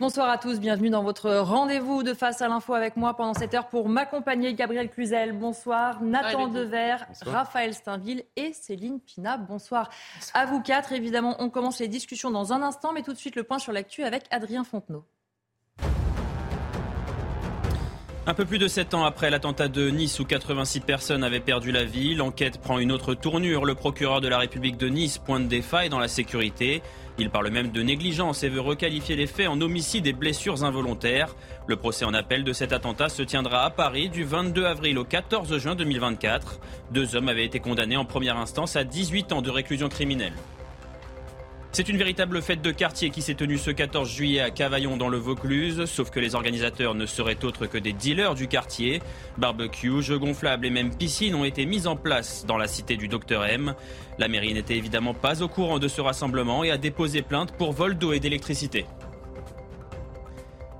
Bonsoir à tous, bienvenue dans votre rendez-vous de face à l'info avec moi pendant cette heure pour m'accompagner Gabriel Cluzel. Bonsoir, Nathan Dever, Raphaël Steinville et Céline Pina. Bonsoir. à vous quatre. Évidemment, on commence les discussions dans un instant, mais tout de suite le point sur l'actu avec Adrien Fontenot. Un peu plus de 7 ans après l'attentat de Nice où 86 personnes avaient perdu la vie, l'enquête prend une autre tournure. Le procureur de la République de Nice pointe des failles dans la sécurité. Il parle même de négligence et veut requalifier les faits en homicide et blessures involontaires. Le procès en appel de cet attentat se tiendra à Paris du 22 avril au 14 juin 2024. Deux hommes avaient été condamnés en première instance à 18 ans de réclusion criminelle. C'est une véritable fête de quartier qui s'est tenue ce 14 juillet à Cavaillon dans le Vaucluse, sauf que les organisateurs ne seraient autres que des dealers du quartier. Barbecue, jeux gonflables et même piscines ont été mis en place dans la cité du Docteur M. La mairie n'était évidemment pas au courant de ce rassemblement et a déposé plainte pour vol d'eau et d'électricité.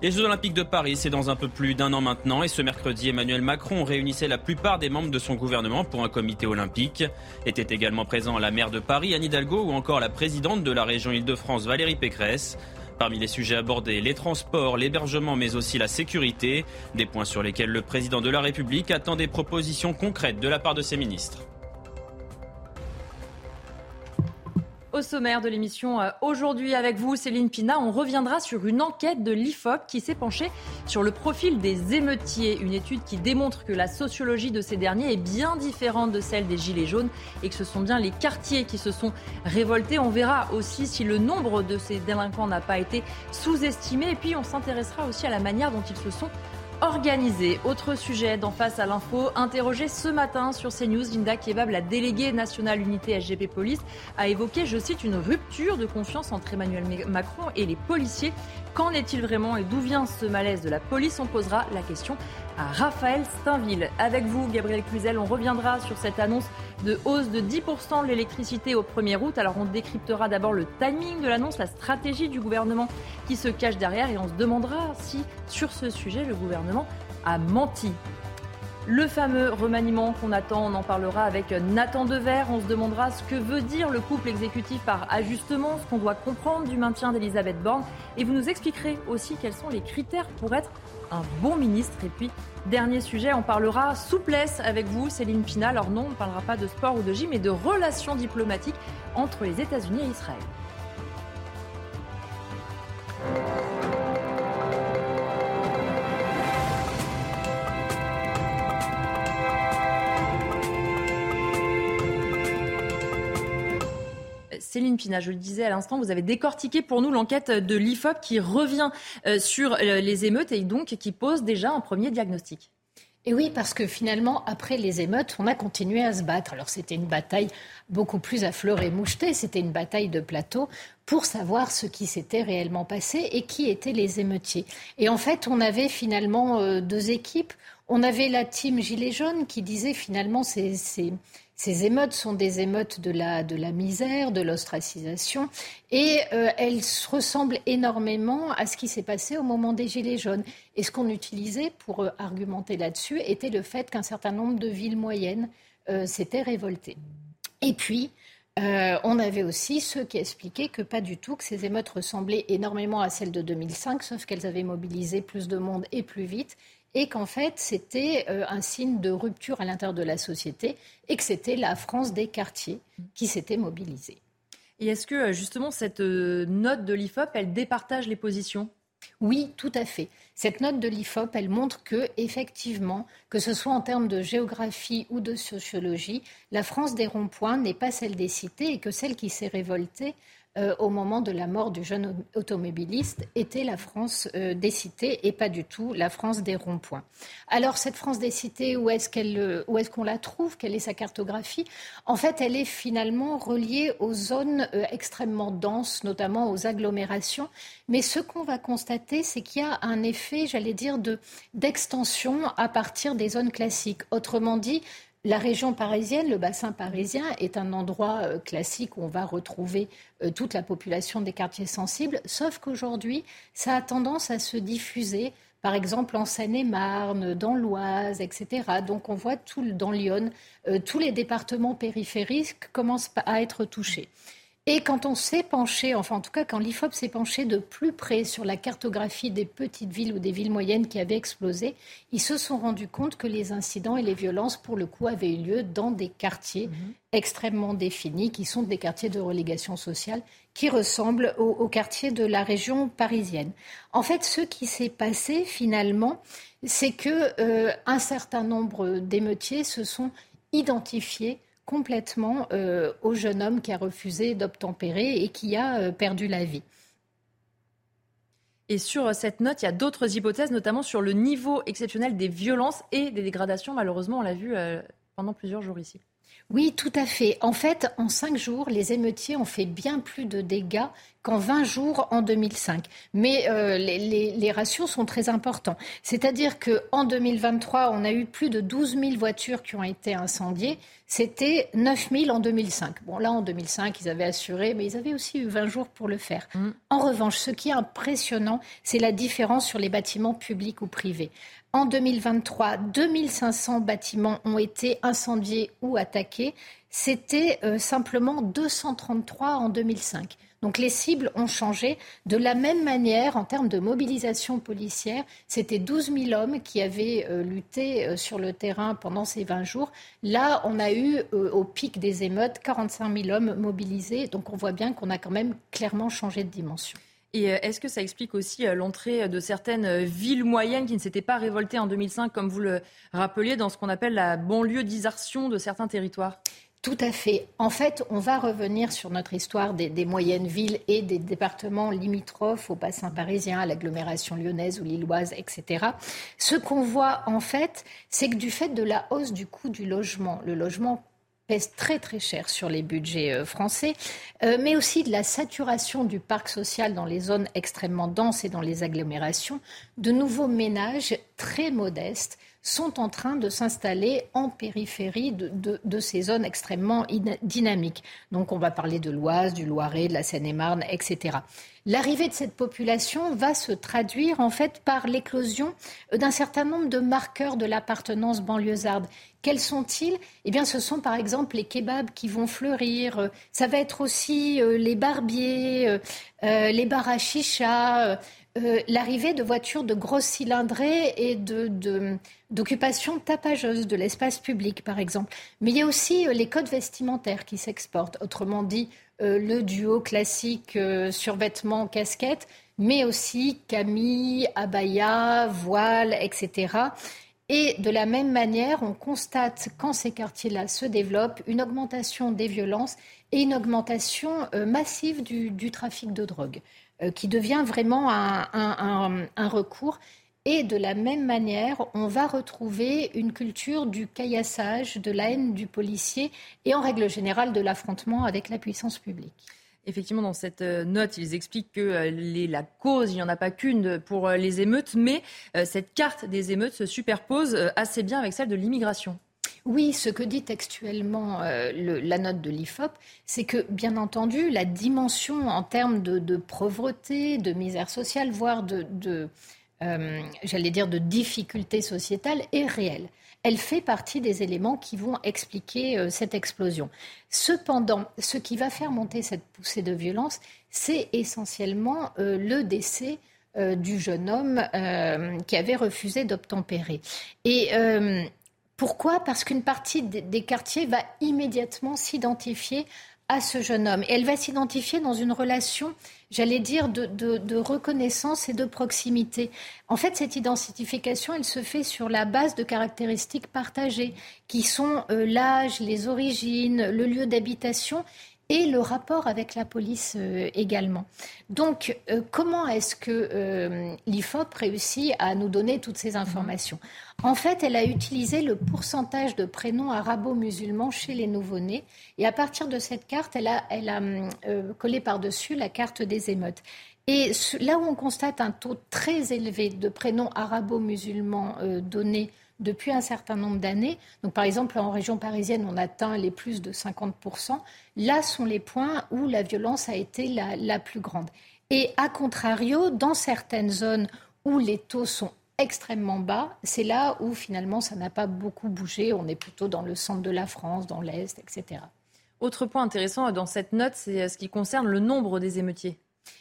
Les Jeux Olympiques de Paris, c'est dans un peu plus d'un an maintenant, et ce mercredi, Emmanuel Macron réunissait la plupart des membres de son gouvernement pour un comité olympique. Était également présent la maire de Paris, Anne Hidalgo, ou encore la présidente de la région Île-de-France, Valérie Pécresse. Parmi les sujets abordés, les transports, l'hébergement, mais aussi la sécurité, des points sur lesquels le président de la République attend des propositions concrètes de la part de ses ministres. Au sommaire de l'émission euh, aujourd'hui avec vous, Céline Pina, on reviendra sur une enquête de l'IFOP qui s'est penchée sur le profil des émeutiers. Une étude qui démontre que la sociologie de ces derniers est bien différente de celle des Gilets jaunes et que ce sont bien les quartiers qui se sont révoltés. On verra aussi si le nombre de ces délinquants n'a pas été sous-estimé. Et puis on s'intéressera aussi à la manière dont ils se sont organisé. Autre sujet d'en face à l'info, interrogé ce matin sur CNews, Linda Kebab, la déléguée nationale unité SGP Police, a évoqué, je cite, une rupture de confiance entre Emmanuel Macron et les policiers. Qu'en est-il vraiment et d'où vient ce malaise de la police? On posera la question Raphaël Steinville. Avec vous, Gabriel Cluzel, on reviendra sur cette annonce de hausse de 10% de l'électricité au 1er août. Alors on décryptera d'abord le timing de l'annonce, la stratégie du gouvernement qui se cache derrière et on se demandera si sur ce sujet le gouvernement a menti. Le fameux remaniement qu'on attend, on en parlera avec Nathan Dever. On se demandera ce que veut dire le couple exécutif par ajustement, ce qu'on doit comprendre du maintien d'Elisabeth Borne. Et vous nous expliquerez aussi quels sont les critères pour être un bon ministre. Et puis, dernier sujet, on parlera souplesse avec vous, Céline Pina. Alors non, on ne parlera pas de sport ou de gym, mais de relations diplomatiques entre les États-Unis et Israël. Céline Pina, je le disais à l'instant, vous avez décortiqué pour nous l'enquête de l'IFOP qui revient euh, sur euh, les émeutes et donc qui pose déjà un premier diagnostic. Et oui, parce que finalement, après les émeutes, on a continué à se battre. Alors c'était une bataille beaucoup plus à fleur et moucheté, c'était une bataille de plateau pour savoir ce qui s'était réellement passé et qui étaient les émeutiers. Et en fait, on avait finalement euh, deux équipes. On avait la team Gilets jaunes qui disait finalement c'est ces émeutes sont des émeutes de la, de la misère, de l'ostracisation, et euh, elles ressemblent énormément à ce qui s'est passé au moment des Gilets jaunes. Et ce qu'on utilisait pour euh, argumenter là-dessus était le fait qu'un certain nombre de villes moyennes euh, s'étaient révoltées. Et puis, on avait aussi ceux qui expliquaient que pas du tout, que ces émeutes ressemblaient énormément à celles de 2005, sauf qu'elles avaient mobilisé plus de monde et plus vite, et qu'en fait c'était euh, un signe de rupture à l'intérieur de la société et que c'était la France des quartiers qui s'était mobilisée. Et est-ce que euh, justement cette euh, note de l'IFOP, elle départage les positions? Oui, tout à fait. Cette note de l'IFOP, elle montre que, effectivement, que ce soit en termes de géographie ou de sociologie, la France des ronds-points n'est pas celle des cités et que celle qui s'est révoltée euh, au moment de la mort du jeune automobiliste était la France euh, des cités et pas du tout la France des ronds-points. Alors cette France des cités, où est-ce qu'elle, euh, où est-ce qu'on la trouve? Quelle est sa cartographie? En fait, elle est finalement reliée aux zones extrêmement denses, notamment aux agglomérations. Mais ce qu'on va constater, c'est qu'il y a un effet, j'allais dire, de, d'extension à partir des zones classiques. Autrement dit, la région parisienne, le bassin parisien, est un endroit euh, classique où on va retrouver euh, toute la population des quartiers sensibles, sauf qu'aujourd'hui, ça a tendance à se diffuser, par exemple en Seine-et-Marne, dans l'Oise, etc. Donc on voit dans Lyon, euh, tous les départements périphériques commencent à être touchés. Et quand on s'est penché, enfin en tout cas quand l'IFOP s'est penché de plus près sur la cartographie des petites villes ou des villes moyennes qui avaient explosé, ils se sont rendus compte que les incidents et les violences, pour le coup, avaient eu lieu dans des quartiers mhm. extrêmement définis, qui sont des quartiers de relégation sociale, qui ressemblent aux, quartiers de la région parisienne. En fait, ce qui s'est passé finalement, c'est que euh, un certain nombre d'émeutiers se sont identifiés complètement euh, au jeune homme qui a refusé d'obtempérer et qui a euh, perdu la vie. Et sur cette note, il y a d'autres hypothèses, notamment sur le niveau exceptionnel des violences et des dégradations. Malheureusement, on l'a vu euh, pendant plusieurs jours ici. Oui, tout à fait. En fait, en cinq jours, les émeutiers ont fait bien plus de dégâts qu'en 20 jours en 2005. Mais euh, les, ratios sont très importants. C'est-à-dire qu'en 2023, on a eu plus de 12 000 voitures qui ont été incendiées. C'était 9 000 en 2005. Bon, là, en 2005, ils avaient assuré, mais ils avaient aussi eu 20 jours pour le faire. Mm. En revanche, ce qui est impressionnant, c'est la différence sur les bâtiments publics ou privés. En 2023, 2500 bâtiments ont été incendiés ou attaqués. C'était euh, simplement 233 en 2005. Donc les cibles ont changé. De la même manière, en termes de mobilisation policière, c'était 12 000 hommes qui avaient euh, lutté euh, sur le terrain pendant ces 20 jours. Là, on a eu, au pic des émeutes, 45 000 hommes mobilisés. Donc on voit bien qu'on a quand même clairement changé de dimension. Et euh, est-ce que ça explique aussi euh, l'entrée de certaines euh, villes moyennes qui ne s'étaient pas révoltées en 2005, comme vous le rappeliez, dans ce qu'on appelle la banlieudisation de certains territoires? Tout à fait. En fait, on va revenir sur notre histoire des, moyennes villes et des départements limitrophes au bassin parisien, à l'agglomération lyonnaise ou lilloise, etc. Ce qu'on voit en fait, c'est que du fait de la hausse du coût du logement, le logement pèse très très cher sur les budgets euh, français, euh, mais aussi de la saturation du parc social dans les zones extrêmement denses et dans les agglomérations, de nouveaux ménages très modestes sont en train de s'installer en périphérie de, ces zones extrêmement dynamiques. Donc on va parler de l'Oise, du Loiret, de la Seine-et-Marne, etc. L'arrivée de cette population va se traduire en fait par l'éclosion d'un certain nombre de marqueurs de l'appartenance banlieusarde. Quels sont-ils? Eh bien, ce sont par exemple les kebabs qui vont fleurir. Ça va être aussi euh, les barbiers, euh, euh, les bars l'arrivée de voitures de grosses cylindrées et d'occupation tapageuse de l'espace public, par exemple. Mais il y a aussi les codes vestimentaires qui s'exportent. Autrement dit, euh, le duo classique euh, survêtement casquette, mais aussi camille, abaya, voile, etc. Et de la même manière, on constate quand ces quartiers-là se développent une augmentation des violences et une augmentation euh, massive du, trafic de drogue, qui devient vraiment un recours et de la même manière, on va retrouver une culture du caillassage, de la haine du policier et en règle générale de l'affrontement avec la puissance publique. Effectivement, dans cette euh, note, ils expliquent que euh, la cause, il n'y en a pas qu'une pour euh, les émeutes, mais cette carte des émeutes se superpose assez bien avec celle de l'immigration. Oui, ce que dit textuellement la note de l'IFOP, c'est que, bien entendu, la dimension en termes de, pauvreté, de misère sociale, voire de euh, j'allais dire, de difficulté sociétale est réelle. Elle fait partie des éléments qui vont expliquer euh, cette explosion. Cependant, ce qui va faire monter cette poussée de violence, c'est essentiellement euh, le décès du jeune homme qui avait refusé d'obtempérer. Et pourquoi? Parce qu'une partie des quartiers va immédiatement s'identifier à ce jeune homme. Et elle va s'identifier dans une relation, j'allais dire, de, reconnaissance et de proximité. En fait, cette identification, elle se fait sur la base de caractéristiques partagées, qui sont euh, l'âge, les origines, le lieu d'habitation et le rapport avec la police euh, également. Donc, euh, comment est-ce que euh, l'IFOP réussit à nous donner toutes ces informations? En fait, elle a utilisé le pourcentage de prénoms arabo-musulmans chez les nouveau-nés. Et à partir de cette carte, elle a, elle a collé par-dessus la carte des émeutes. Et là où on constate un taux très élevé de prénoms arabo-musulmans donnés depuis un certain nombre d'années. Donc, par exemple, en région parisienne, on atteint les plus de 50%. Là sont les points où la violence a été la, plus grande. Et à contrario, dans certaines zones où les taux sont extrêmement bas, c'est là où finalement ça n'a pas beaucoup bougé. On est plutôt dans le centre de la France, dans l'Est, etc. Autre point intéressant dans cette note, c'est ce qui concerne le nombre des émeutiers.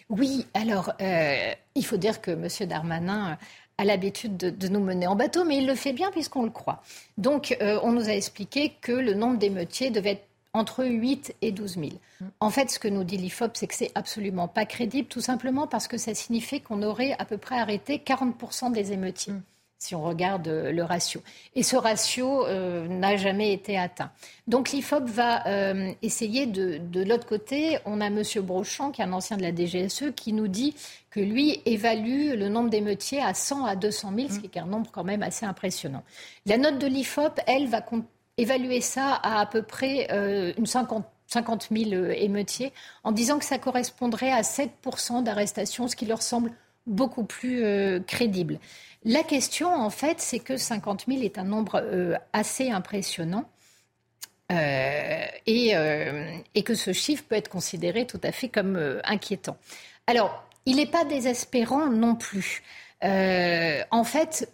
Oui, alors euh, il faut dire que M. Darmanin a l'habitude de, nous mener en bateau, mais il le fait bien puisqu'on le croit. Donc euh, on nous a expliqué que le nombre d'émeutiers devait être entre 8 et 12 000. Mm. En fait, ce que nous dit l'IFOP, c'est que c'est absolument pas crédible, tout simplement parce que ça signifie qu'on aurait à peu près arrêté 40% des émeutiers. Mm si on regarde euh, le ratio. Et ce ratio euh, n'a jamais été atteint. Donc l'IFOP va euh, essayer de, de l'autre côté, on a M. Brochant, qui est un ancien de la DGSE, qui nous dit que lui évalue le nombre d'émeutiers à 100 à 200 000, ce qui est un nombre quand même assez impressionnant. La note de l'IFOP, elle, va évaluer ça à à peu près une 50 50 000 émeutiers, en disant que ça correspondrait à 7% d'arrestations, ce qui leur semble beaucoup plus crédible. La question, en fait, c'est que 50 000 est un nombre euh, assez impressionnant. Euh, euh, et, que ce chiffre peut être considéré tout à fait comme inquiétant. Alors, il n'est pas désespérant non plus. en fait,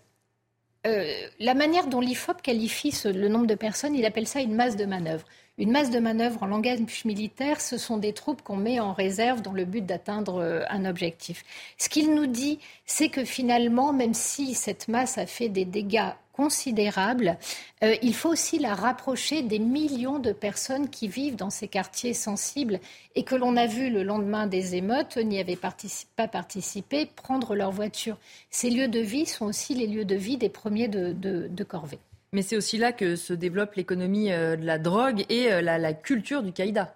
la manière dont l'IFOP qualifie le nombre de personnes, il appelle ça une masse de manœuvre. Une masse de manœuvre en langage militaire, ce sont des troupes qu'on met en réserve dans le but d'atteindre euh, un objectif. Ce qu'il nous dit, c'est que finalement, même si cette masse a fait des dégâts considérables, euh, il faut aussi la rapprocher des millions de personnes qui vivent dans ces quartiers sensibles et que l'on a vu le lendemain des émeutes n'y avaient pas participé prendre leur voiture. Ces lieux de vie sont aussi les lieux de vie des premiers de, de corvée. Mais c'est aussi là que se développe l'économie euh, de la drogue et euh, la, culture du caïda.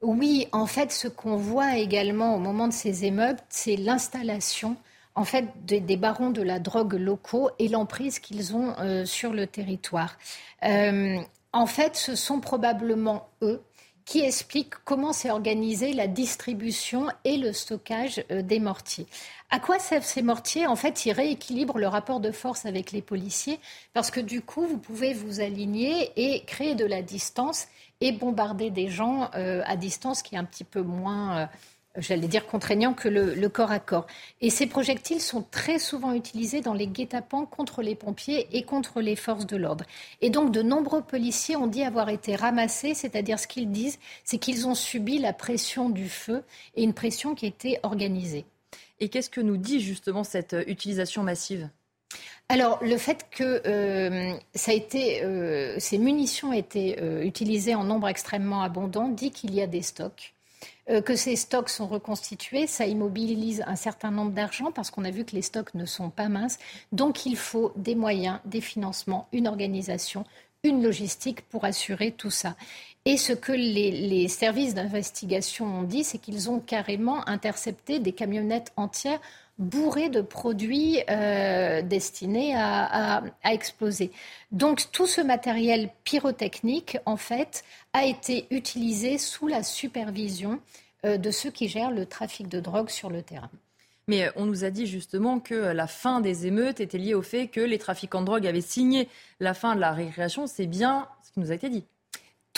Oui, en fait, ce qu'on voit également au moment de ces émeutes, c'est l'installation en fait des, barons de la drogue locaux et l'emprise qu'ils ont euh, sur le territoire. en fait, ce sont probablement eux qui expliquent comment s'est organisée la distribution et le stockage des mortiers. À quoi servent ces mortiers? En fait, ils rééquilibrent le rapport de force avec les policiers parce que du coup, vous pouvez vous aligner et créer de la distance et bombarder des gens euh, à distance qui est un petit peu moins, euh, j'allais dire, contraignant que le, corps à corps. Et ces projectiles sont très souvent utilisés dans les guet-apens contre les pompiers et contre les forces de l'ordre. Et donc, de nombreux policiers ont dit avoir été ramassés, c'est-à-dire ce qu'ils disent, c'est qu'ils ont subi la pression du feu et une pression qui était organisée. Et qu'est-ce que nous dit justement cette euh, utilisation massive? Alors, le fait que euh, ça a été, euh, ces munitions été utilisées en nombre extrêmement abondant dit qu'il y a des stocks. Que ces stocks sont reconstitués, ça immobilise un certain nombre d'argent parce qu'on a vu que les stocks ne sont pas minces. Donc, il faut des moyens, des financements, une organisation, une logistique pour assurer tout ça. Et ce que les, services d'investigation ont dit, c'est qu'ils ont carrément intercepté des camionnettes entières bourrées de produits euh, destinés à, exploser. Donc tout ce matériel pyrotechnique, en fait, a été utilisé sous la supervision euh, de ceux qui gèrent le trafic de drogue sur le terrain. Mais euh, on nous a dit justement que la fin des émeutes était liée au fait que les trafiquants de drogue avaient signé la fin de la récréation. C'est bien ce qui nous a été dit.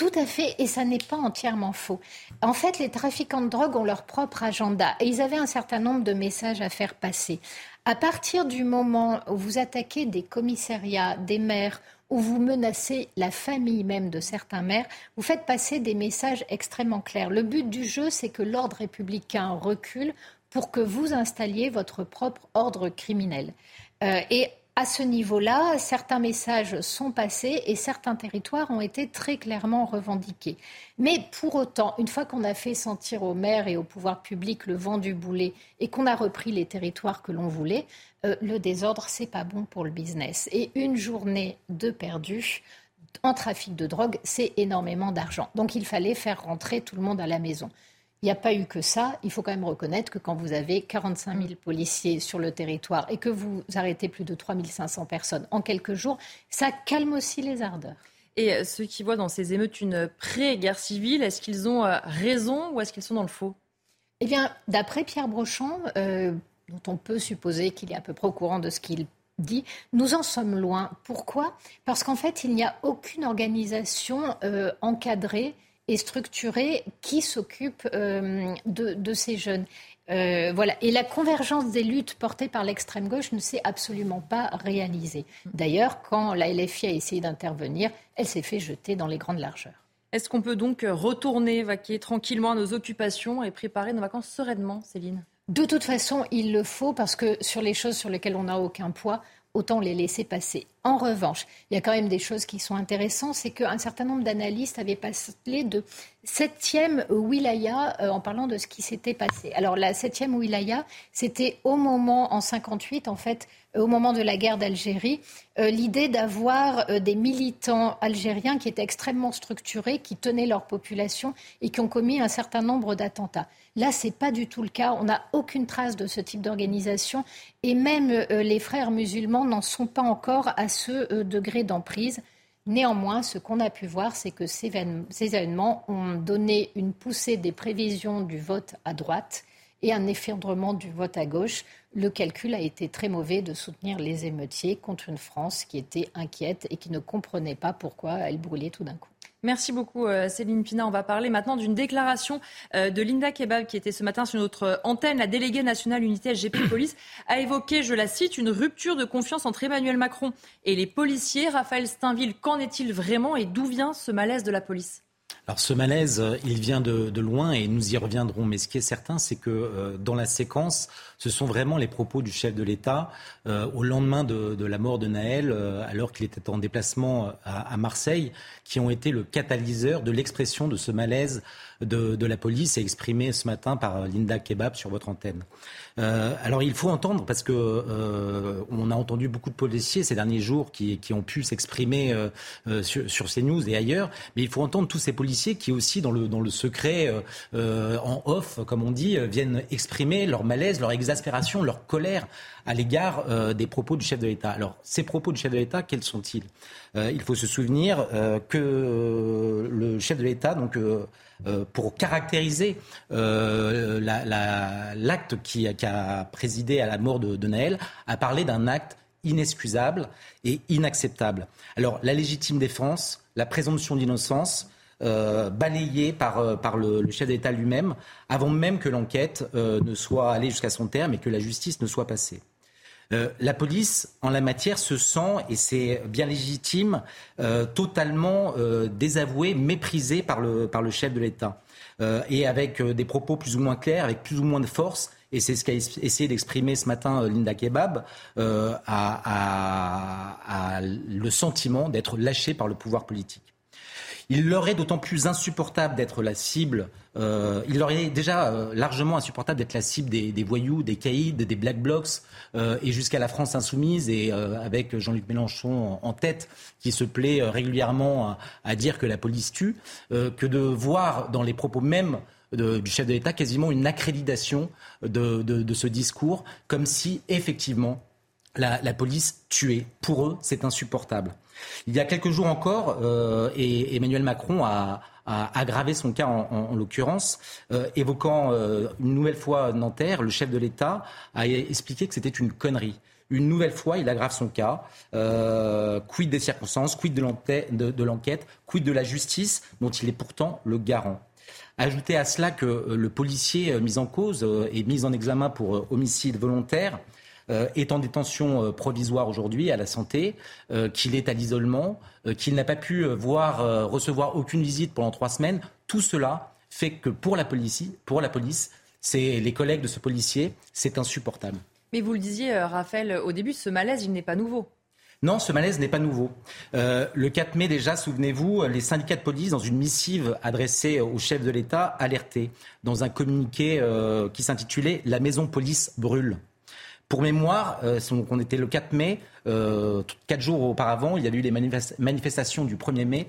Tout à fait, et ça n'est pas entièrement faux. En fait, les trafiquants de drogue ont leur propre agenda et ils avaient un certain nombre de messages à faire passer. À partir du moment où vous attaquez des commissariats, des maires, où vous menacez la famille même de certains maires, vous faites passer des messages extrêmement clairs. Le but du jeu, c'est que l'ordre républicain recule pour que vous installiez votre propre ordre criminel. Euh, à ce niveau-là, certains messages sont passés et certains territoires ont été très clairement revendiqués. Mais pour autant, une fois qu'on a fait sentir aux maires et au pouvoir public le vent du boulet et qu'on a repris les territoires que l'on voulait, euh, le désordre, c'est pas bon pour le business. Et une journée de perdu en trafic de drogue, c'est énormément d'argent. Donc il fallait faire rentrer tout le monde à la maison. Il n'y a pas eu que ça. Il faut quand même reconnaître que quand vous avez 45 000 policiers sur le territoire et que vous arrêtez plus de 3 500 personnes en quelques jours, ça calme aussi les ardeurs. Et euh, ceux qui voient dans ces émeutes une pré-guerre civile, est-ce qu'ils ont euh, raison ou est-ce qu'ils sont dans le faux? Eh bien, d'après Pierre Brochant, euh, dont on peut supposer qu'il est à peu près au courant de ce qu'il dit, nous en sommes loin. Pourquoi? Parce qu'en fait, il n'y a aucune organisation encadrée et structurée qui s'occupe euh, de, ces jeunes. Euh, voilà. Et la convergence des luttes portées par l'extrême gauche ne s'est absolument pas réalisée. D'ailleurs, quand la LFI a essayé d'intervenir, elle s'est fait jeter dans les grandes largeurs. Est-ce qu'on peut donc retourner, vaquer tranquillement à nos occupations et préparer nos vacances sereinement, Céline? De toute façon, il le faut parce que sur les choses sur lesquelles on n'a aucun poids, autant les laisser passer. En revanche, il y a quand même des choses qui sont intéressantes, c'est qu'un certain nombre d'analystes avaient parlé de septième wilaya euh, en parlant de ce qui s'était passé. Alors la septième wilaya, c'était au moment, en 58 en fait, au moment de la guerre d'Algérie, euh, l'idée d'avoir euh, des militants algériens qui étaient extrêmement structurés, qui tenaient leur population et qui ont commis un certain nombre d'attentats. Là, ce n'est pas du tout le cas. On n'a aucune trace de ce type d'organisation. Et même euh, les frères musulmans n'en sont pas encore à ce degré d'emprise. Néanmoins, ce qu'on a pu voir, c'est que ces événements ont donné une poussée des prévisions du vote à droite et un effondrement du vote à gauche. Le calcul a été très mauvais de soutenir les émeutiers contre une France qui était inquiète et qui ne comprenait pas pourquoi elle brûlait tout d'un coup. Merci beaucoup euh, Céline Pina. On va parler maintenant d'une déclaration euh, de Linda Kebab qui était ce matin sur notre antenne. La déléguée nationale unité SGP Police a évoqué, je la cite, une rupture de confiance entre Emmanuel Macron et les policiers. Raphaël Steinville, qu'en est-il vraiment et d'où vient ce malaise de la police? Alors ce malaise, euh, il vient de, loin et nous y reviendrons. Mais ce qui est certain, c'est que euh, dans la séquence, ce sont vraiment les propos du chef de l'État euh, au lendemain de, la mort de Naël, alors qu'il était en déplacement à, Marseille, qui ont été le catalyseur de l'expression de ce malaise de, la police et exprimé ce matin par Linda Kebab sur votre antenne. Euh, alors il faut entendre parce que euh, on a entendu beaucoup de policiers ces derniers jours qui, ont pu s'exprimer euh, sur, sur CNews et ailleurs, mais il faut entendre tous ces policiers qui aussi dans le dans le secret en off comme on dit viennent exprimer leur malaise, leur exaspération, leur colère à l'égard des propos du chef de l'État. Alors ces propos du chef de l'État quels sont-ils? Il faut se souvenir que le chef de l'État donc euh, pour caractériser euh, l'acte qui, a présidé à la mort de, Naël, a parlé d'un acte inexcusable et inacceptable. Alors la légitime défense, la présomption d'innocence, euh, balayée par, par le, chef d'État lui-même, avant même que l'enquête ne soit allée jusqu'à son terme et que la justice ne soit passée. Euh, la police, en la matière, se sent, et c'est bien légitime, euh, totalement euh, désavouée, méprisée par le, par le chef de l'État. et avec des propos plus ou moins clairs, avec plus ou moins de force, et c'est ce qu'a essayé d'exprimer ce matin Linda Kebab, a, le sentiment d'être lâché par le pouvoir politique. Il leur est d'autant plus insupportable d'être la cible. Euh, il leur est déjà euh, largement insupportable d'être la cible des, voyous, des caïds, des black blocs, euh, et jusqu'à la France insoumise, et avec Jean-Luc Mélenchon en, tête, qui se plaît régulièrement à, dire que la police tue, que de voir dans les propos mêmes du chef de l'État quasiment une accréditation de, ce discours, comme si effectivement la, police tuait. Pour eux, c'est insupportable. Il y a quelques jours encore, euh, et Emmanuel Macron a, aggravé son cas en, l'occurrence, euh, évoquant euh, une nouvelle fois Nanterre, le chef de l'État a expliqué que c'était une connerie. Une nouvelle fois, il aggrave son cas. quid des circonstances, quid de l'enquête, quid de la justice, dont il est pourtant le garant. Ajoutez à cela que le policier mis en cause et mis en examen pour homicide volontaire est en détention euh, provisoire aujourd'hui à la santé, euh, qu'il est à l'isolement, qu'il n'a pas pu voir, recevoir aucune visite pendant trois semaines. Tout cela fait que pour la police, pour la police, c'est les collègues de ce policier, c'est insupportable. Mais vous le disiez, Raphaël, au début, ce malaise, il n'est pas nouveau. Non, ce malaise n'est pas nouveau. le 4 mai déjà, souvenez-vous, les syndicats de police, dans une missive adressée au chef de l'État, alertaient dans un communiqué qui s'intitulait La maison police brûle. Pour mémoire, euh, on était le 4 mai, euh, quatre jours auparavant, il y a eu les manifestations du 1er mai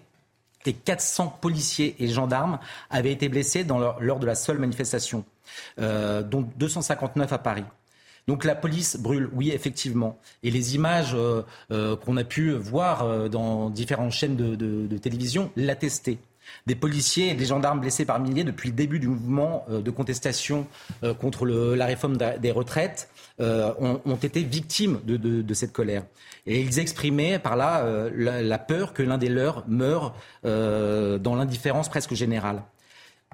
et 400 policiers et gendarmes avaient été blessés lors de la seule manifestation, euh, dont 259 à Paris. Donc la police brûle, oui, effectivement. Et les images qu'on a pu voir dans différentes chaînes de, télévision l'attestaient. Des policiers et des gendarmes blessés par milliers depuis le début du mouvement de contestation contre la réforme des retraites euh, ont, été victimes de, cette colère. Et ils exprimaient par là euh, la, peur que l'un des leurs meure euh, dans l'indifférence presque générale.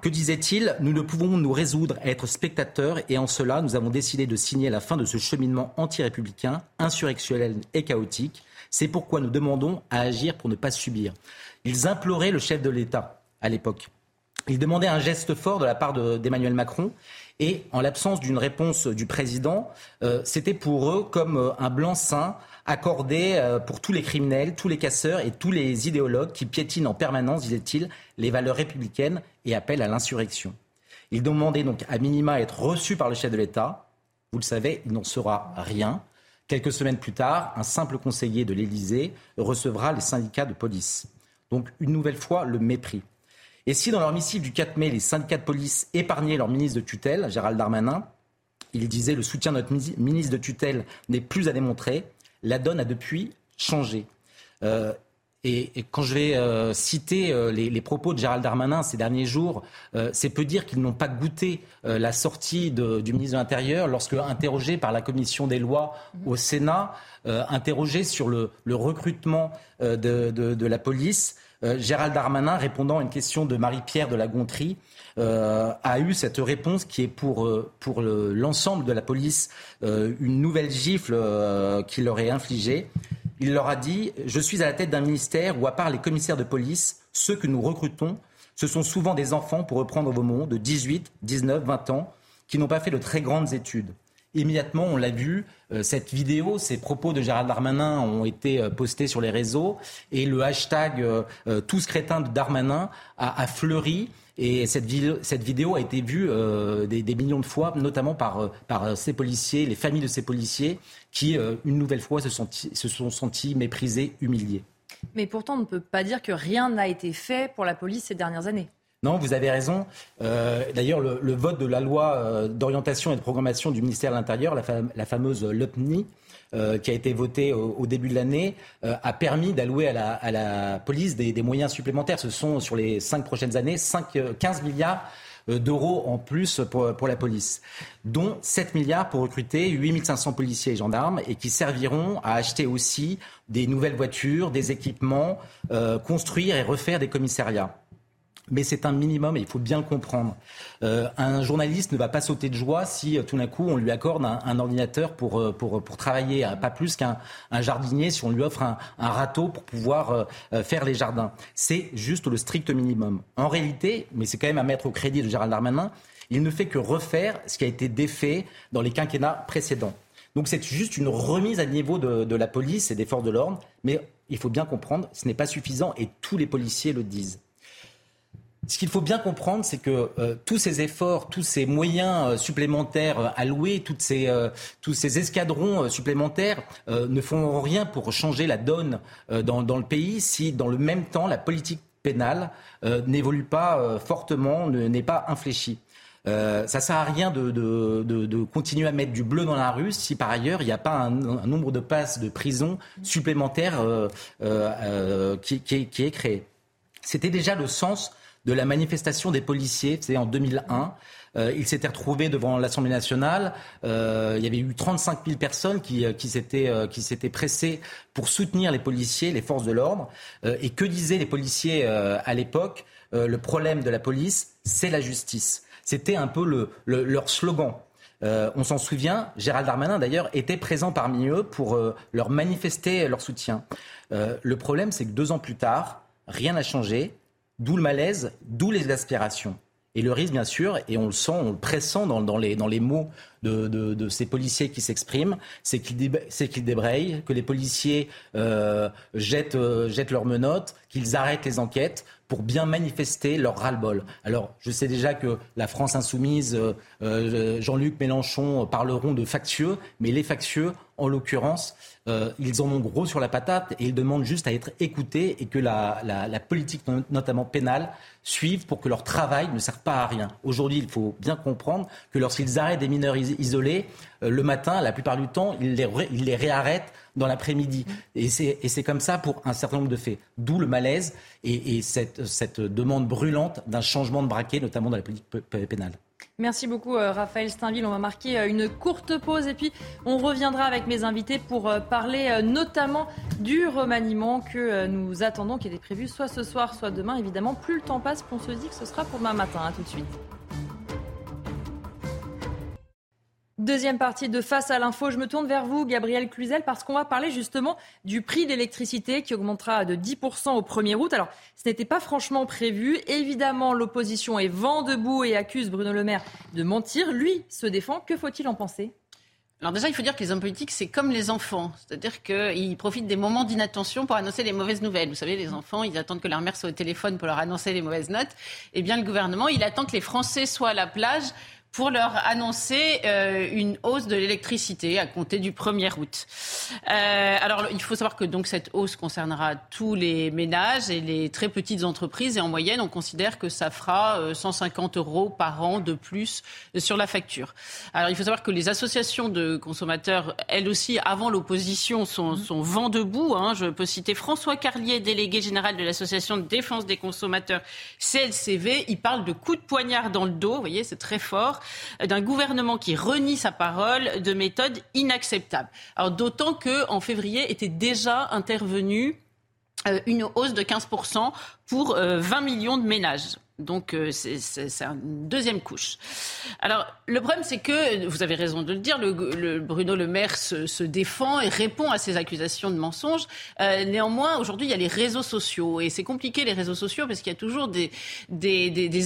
Que disait-il Nous ne pouvons nous résoudre à être spectateurs et en cela, nous avons décidé de signer la fin de ce cheminement anti-républicain, insurrectionnel et chaotique. C'est pourquoi nous demandons à agir pour ne pas subir. Ils imploraient le chef de l'État à l'époque. Il demandait un geste fort de la part d'Emmanuel Macron. Et en l'absence d'une réponse du président, euh, c'était pour eux comme euh, un blanc-seing accordé euh, pour tous les criminels, tous les casseurs et tous les idéologues qui piétinent en permanence, disait-il, les valeurs républicaines et appellent à l'insurrection. Il demandait donc à minima à être reçu par le chef de l'État. Vous le savez, il n'en sera rien. Quelques semaines plus tard, un simple conseiller de l'Élysée recevra les syndicats de police. Donc, une nouvelle fois, le mépris. Et si dans leur missive du 4 mai, les syndicats de police épargnaient leur ministre de tutelle, Gérald Darmanin, il disait le soutien de notre ministre de tutelle n'est plus à démontrer, la donne a depuis changé. Euh, et, quand je vais euh, citer euh, les, propos de Gérald Darmanin ces derniers jours, c'est peu dire qu'ils n'ont pas goûté la sortie du ministre de l'Intérieur lorsque interrogé par la commission des lois au Sénat, interrogé sur le, recrutement de, la police. Euh, Gérald Darmanin, répondant à une question de Marie-Pierre de la Gontrie, euh, a eu cette réponse qui est pour, euh, pour l'ensemble de la police une nouvelle gifle qu'il leur est infligée. Il leur a dit Je suis à la tête d'un ministère où, à part les commissaires de police, ceux que nous recrutons, ce sont souvent des enfants, pour reprendre vos mots, de 18, 19, 20 ans, qui n'ont pas fait de très grandes études. Immédiatement, on l'a vu, euh, cette vidéo, ces propos de Gérald Darmanin ont été euh, postés sur les réseaux et le hashtag euh, tous crétins de Darmanin a, fleuri. Et cette, vidéo, a été vue des, millions de fois, notamment par, par ces policiers, les familles de ces policiers, qui, une nouvelle fois, se, se sont sentis méprisés, humiliés. Mais pourtant, on ne peut pas dire que rien n'a été fait pour la police ces dernières années. Non, vous avez raison. Euh, d'ailleurs, le, vote de la loi euh, d'orientation et de programmation du ministère de l'Intérieur, la, fameuse LOPNI, euh, qui a été votée au, début de l'année, a permis d'allouer à la, police des, moyens supplémentaires. Ce sont, sur les cinq prochaines années, 15 milliards d'euros en plus pour, pour, la police, dont 7 milliards pour recruter 8500 policiers et gendarmes et qui serviront à acheter aussi des nouvelles voitures, des équipements, construire et refaire des commissariats mais c'est un minimum et il faut bien le comprendre. Euh, un journaliste ne va pas sauter de joie si euh, tout d'un coup on lui accorde un, ordinateur pour, euh, pour, pour travailler, pas plus qu'un jardinier si on lui offre un, un râteau pour pouvoir faire les jardins. C'est juste le strict minimum. En réalité, mais c'est quand même à mettre au crédit de Gérald Darmanin, il ne fait que refaire ce qui a été défait dans les quinquennats précédents. Donc c'est juste une remise à niveau de, de la police et des forces de l'ordre, mais il faut bien comprendre, ce n'est pas suffisant et tous les policiers le disent. Ce qu'il faut bien comprendre, c'est que euh, tous ces efforts, tous ces moyens euh, supplémentaires euh, alloués, tous ces escadrons supplémentaires ne font rien pour changer la donne dans, le pays si, dans le même temps, la politique pénale n'évolue pas fortement, n'est pas infléchie. Euh, ça sert à rien de, continuer à mettre du bleu dans la rue si par ailleurs il n'y a pas un, nombre de passes de prison supplémentaires qui, est créé. C'était déjà le sens de la manifestation des policiers, c'est en 2001. Euh, ils s'étaient retrouvés devant l'Assemblée nationale. Euh, il y avait eu 35 000 personnes qui, euh, qui s'étaient pressées pour soutenir les policiers, les forces de l'ordre. et que disaient les policiers à l'époque? Le problème de la police, c'est la justice. C'était un peu le, leur slogan. on s'en souvient, Gérald Darmanin d'ailleurs était présent parmi eux pour leur manifester leur soutien. le problème, c'est que deux ans plus tard, rien n'a changé. D'où le malaise, d'où les aspirations. Et le risque, bien sûr, et on le sent, on le pressent dans, les, dans les, mots de, ces policiers qui s'expriment, c'est qu'ils débrayent, que les policiers euh, jettent, euh, jettent leurs menottes, qu'ils arrêtent les enquêtes pour bien manifester leur ras-le-bol. Alors, je sais déjà que la France insoumise, euh, Jean-Luc Mélenchon parleront de factieux, mais les factieux, en l'occurrence, euh, ils en ont gros sur la patate et ils demandent juste à être écoutés et que la, politique, notamment pénale, suive pour que leur travail ne serve pas à rien. Aujourd'hui, il faut bien comprendre que lorsqu'ils arrêtent des mineurs isolés, euh, le matin, la plupart du temps, ils les, ils les réarrêtent dans l'après-midi. Et c'est comme ça pour un certain nombre de faits. D'où le malaise et, cette, cette demande brûlante d'un changement de braquet, notamment dans la politique pénale. Merci beaucoup euh, Raphaël Steinville. On va marquer euh, une courte pause et puis on reviendra avec mes invités pour euh, parler notamment du remaniement que nous attendons, qui était prévu soit ce soir, soit demain. Évidemment, plus le temps passe, plus on se dit que ce sera pour demain matin. À tout de suite. Deuxième partie de Face à l'info. Je me tourne vers vous, Gabriel Cluzel, parce qu'on va parler justement du prix de l'électricité qui augmentera de 10% au 1er août. Alors, ce n'était pas franchement prévu. Évidemment, l'opposition est vent debout et accuse Bruno Le Maire de mentir. Lui se défend. Que faut-il en penser? Alors déjà, il faut dire que les hommes politiques, c'est comme les enfants. C'est-à-dire qu'ils profitent des moments d'inattention pour annoncer les mauvaises nouvelles. Vous savez, les enfants, ils attendent que leur mère soit au téléphone pour leur annoncer les mauvaises notes. Eh bien, le gouvernement, il attend que les Français soient à la plage pour leur annoncer euh, une hausse de l'électricité à compter du 1er août. Euh, alors, il faut savoir que donc cette hausse concernera tous les ménages et les très petites entreprises. Et en moyenne, on considère que ça fera 150 euh, euros par an de plus sur la facture. Alors, il faut savoir que les associations de consommateurs, elles aussi, avant l'opposition, sont, mmh. sont vent debout. Hein. Je peux citer François Carlier, délégué général de l'association de défense des consommateurs CLCV. Il parle de coups de poignard dans le dos. Vous voyez, c'est très fort d'un gouvernement qui renie sa parole de méthode inacceptable. D'autant que en février était déjà intervenue euh, une hausse de 15% pour 20 euh, millions de ménages. Donc euh, c'est une deuxième couche. Alors le problème c'est que, vous avez raison de le dire, Bruno Le Maire se, défend et répond à ces accusations de mensonges. Euh, néanmoins, aujourd'hui il y a les réseaux sociaux et c'est compliqué les réseaux sociaux parce qu'il y a toujours des,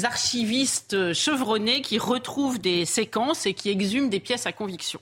archivistes chevronnés qui retrouvent des séquences et qui exhument des pièces à conviction.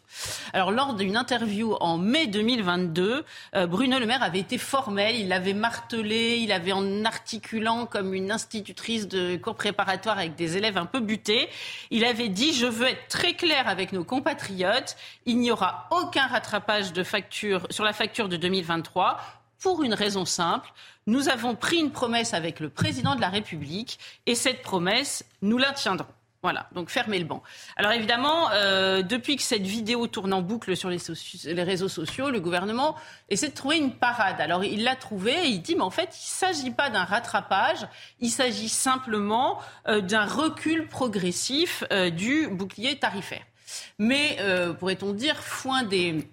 Alors lors d'une interview en mai 2022, euh, Bruno Le Maire avait été formel, il avait martelé, il avait en articulant comme une institutrice de cours préparatoire avec des élèves un peu butés. Il avait dit Je veux être très clair avec nos compatriotes. Il n'y aura aucun rattrapage de facture sur la facture de 2023 pour une raison simple. Nous avons pris une promesse avec le président de la République et cette promesse, nous la tiendrons. Voilà, donc fermez le banc. Alors évidemment, euh, depuis que cette vidéo tourne en boucle sur les, réseaux sociaux, le gouvernement essaie de trouver une parade. Alors il l'a trouvé et il dit, mais en fait, il ne s'agit pas d'un rattrapage, il s'agit simplement euh, d'un recul progressif euh, du bouclier tarifaire. Mais, pourrait-on dire, foin des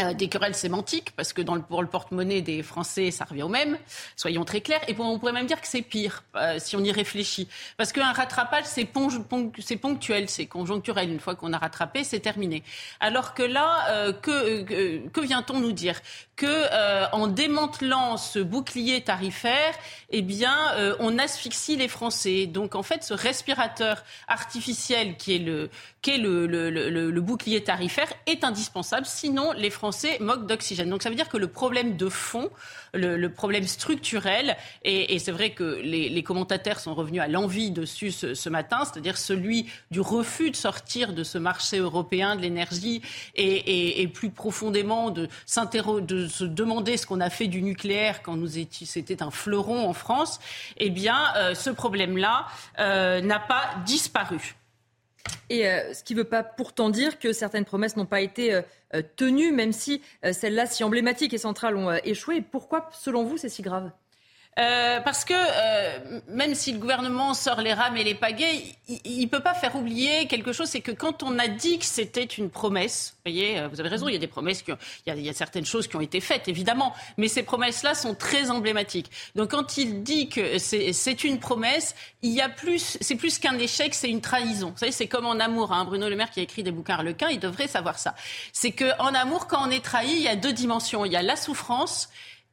euh, des querelles sémantiques, parce que dans le, pour le porte-monnaie des Français, ça revient au même, soyons très clairs. Et on pourrait même dire que c'est pire, euh, si on y réfléchit. Parce qu'un rattrapage, c'est ponctuel, c'est conjoncturel. Une fois qu'on a rattrapé, c'est terminé. Alors que là, euh, que, que vient-on nous dire? Que euh, en démantelant ce bouclier tarifaire, eh bien, euh, on asphyxie les Français. Donc, en fait, ce respirateur artificiel qui est le, bouclier tarifaire est indispensable. Sinon, les Français moquent d'oxygène. Donc, ça veut dire que le problème de fond, le, problème structurel, et, c'est vrai que les, commentateurs sont revenus à l'envie dessus ce, ce matin, c'est-à-dire celui du refus de sortir de ce marché européen de l'énergie et, plus profondément de s'interroger se demander ce qu'on a fait du nucléaire quand c'était un fleuron en France, eh bien, euh, ce problème-là euh, n'a pas disparu. Et euh, ce qui ne veut pas pourtant dire que certaines promesses n'ont pas été tenues, même si celles-là, si emblématiques et centrales, ont échoué. Pourquoi, selon vous, c'est si grave? Euh, parce que euh, même si le gouvernement sort les rames et les pagaies, il ne peut pas faire oublier quelque chose, c'est que quand on a dit que c'était une promesse, vous voyez, euh, vous avez raison, il y a des promesses, il y, y, a certaines choses qui ont été faites, évidemment, mais ces promesses-là sont très emblématiques. Donc quand il dit que c'est une promesse, il y a plus, c'est plus qu'un échec, c'est une trahison. Vous savez, c'est comme en amour, hein, Bruno Le Maire qui a écrit des bouquins Arlequin, il devrait savoir ça. C'est qu'en amour, quand on est trahi, il y a deux dimensions. Il y a la souffrance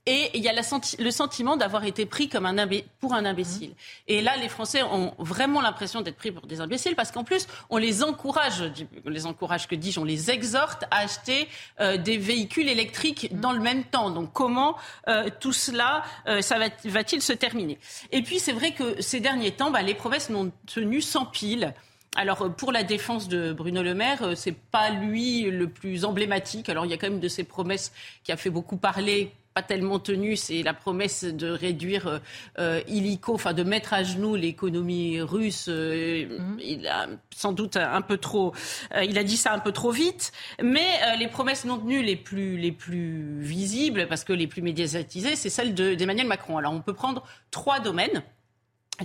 et il y a le sentiment d'avoir été pris comme un pour un imbécile. Et là, les Français ont vraiment l'impression d'être pris pour des imbéciles parce qu'en plus, on les encourage, on les encourage, que dis-je, on les exhorte à acheter euh, des véhicules électriques dans le même temps. Donc comment euh, tout cela, euh, ça va-t-il se terminer? Et puis c'est vrai que ces derniers temps, bah, les promesses n'ont tenu sans pile. Alors pour la défense de Bruno Le Maire, c'est pas lui le plus emblématique. Alors il y a quand même de ses promesses qui a fait beaucoup parler pas tellement tenu, c'est la promesse de réduire euh, euh, illico, enfin de mettre à genoux l'économie russe. Euh, mhm. Il a sans doute un peu trop, il a dit ça un peu trop vite. Mais les promesses non tenues les plus les plus visibles, parce que les plus médiatisées, c'est celle d'Emmanuel Macron. Alors on peut prendre trois domaines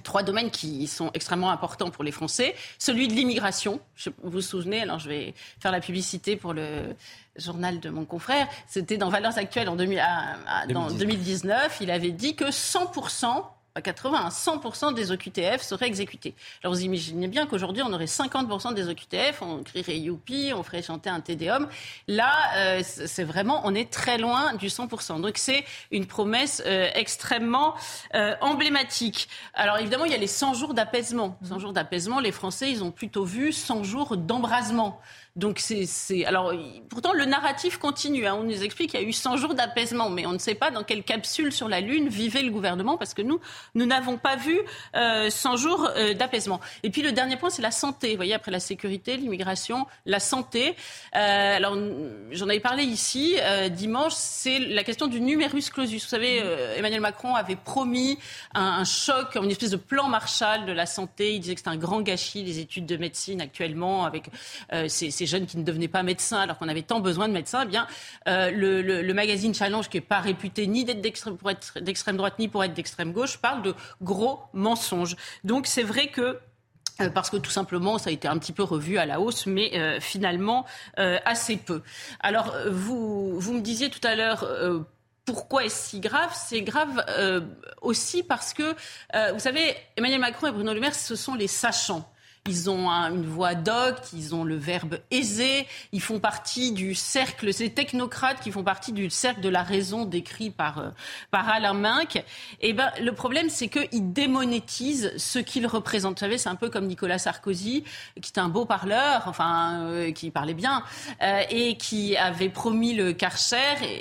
trois domaines qui sont extrêmement importants pour les Français. Celui de l'immigration. Vous vous souvenez, alors je vais faire la publicité pour le journal de mon confrère. C'était dans Valeurs Actuelles en 2019. Il avait dit que 100% pas 80, 100% des OQTF seraient exécutés. Alors vous imaginez bien qu'aujourd'hui, on aurait 50% des OQTF, on crierait youpi, on ferait chanter un tédéum. Là, euh, c'est vraiment, on est très loin du 100%. Donc c'est une promesse euh, extrêmement euh, emblématique. Alors évidemment, il y a les 100 jours d'apaisement. 100 jours d'apaisement, les Français, ils ont plutôt vu 100 jours d'embrasement. Donc c'est, alors pourtant le narratif continue. Hein. On nous explique qu'il y a eu 100 jours d'apaisement, mais on ne sait pas dans quelle capsule sur la Lune vivait le gouvernement parce que nous nous n'avons pas vu euh, 100 jours euh, d'apaisement. Et puis le dernier point, c'est la santé. Vous voyez, après la sécurité, l'immigration, la santé. Euh, alors j'en avais parlé ici euh, dimanche. C'est la question du numerus clausus. Vous savez, euh, Emmanuel Macron avait promis un, choc, une espèce de plan Marshall de la santé. Il disait que c'était un grand gâchis les études de médecine actuellement avec ces jeunes qui ne devenaient pas médecins alors qu'on avait tant besoin de médecins, eh bien, euh, le, magazine Challenge, qui n'est pas réputé ni d'être d'extrême droite ni pour être d'extrême gauche, parle de gros mensonges. Donc c'est vrai que euh, parce que tout simplement, ça a été un petit peu revu à la hausse, mais euh, finalement assez peu. Alors, vous, vous me disiez tout à l'heure. Pourquoi est-ce si grave? C'est grave aussi parce que, vous savez, Emmanuel Macron et Bruno Le Maire, ce sont les sachants. Ils ont un, une voix docte, ils ont le verbe aisé, ils font partie du cercle, ces technocrates qui font partie du cercle de la raison décrit par, euh, par Alain Minck. Et ben, le problème, c'est qu'ils démonétisent ce qu'ils représentent. Vous savez, c'est un peu comme Nicolas Sarkozy, qui est un beau parleur, enfin, euh, qui parlait bien, euh, et qui avait promis le Karcher,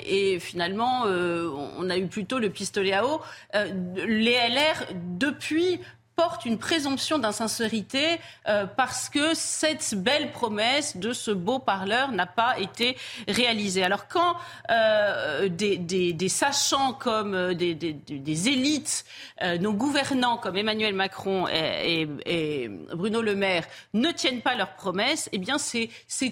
et, finalement, on a eu plutôt le pistolet à eau. Les LR, depuis, porte une présomption d'insincérité euh, parce que cette belle promesse de ce beau parleur n'a pas été réalisée. Alors quand euh, des, des, des, sachants comme euh, des, des élites, euh, nos gouvernants comme Emmanuel Macron et, et, et, Bruno Le Maire ne tiennent pas leurs promesses, eh bien c'est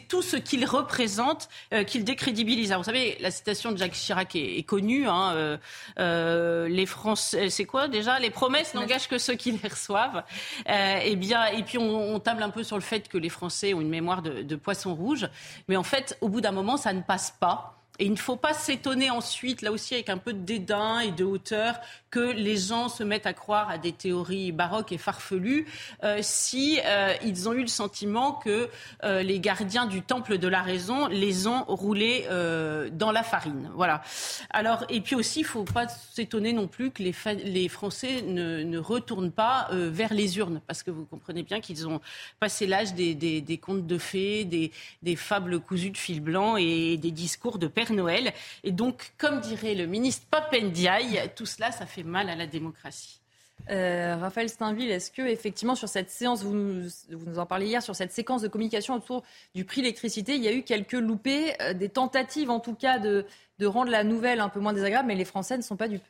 tout ce qu'ils représentent euh, qu'ils décrédibilisent. Alors, vous savez, la citation de Jacques Chirac est, est connue. Hein, euh, les Français, c'est quoi déjà? Les promesses n'engagent que ceux qui les reçoivent. Euh, et bien, et puis on, table un peu sur le fait que les Français ont une mémoire de poisson rouge, mais en fait, au bout d'un moment, ça ne passe pas. Et il ne faut pas s'étonner ensuite, là aussi avec un peu de dédain et de hauteur, que les gens se mettent à croire à des théories baroques et farfelues euh, si euh, ils ont eu le sentiment que euh, les gardiens du temple de la raison les ont roulés euh, dans la farine. Voilà. Alors et puis aussi, il ne faut pas s'étonner non plus que les, Français ne, ne, retournent pas vers les urnes, parce que vous comprenez bien qu'ils ont passé l'âge des, contes de fées, des, des fables cousues de fil blanc et des discours de Père Noël. Et donc, comme dirait le ministre Papendiaï, tout cela, ça fait mal à la démocratie. Euh, Raphaël Steinville, est-ce que effectivement sur cette séance, vous nous, vous en parlez hier, sur cette séquence de communication autour du prix de l'électricité, il y a eu quelques loupés, euh, des tentatives en tout cas de, de, rendre la nouvelle un peu moins désagréable, mais les Français ne sont pas dupes.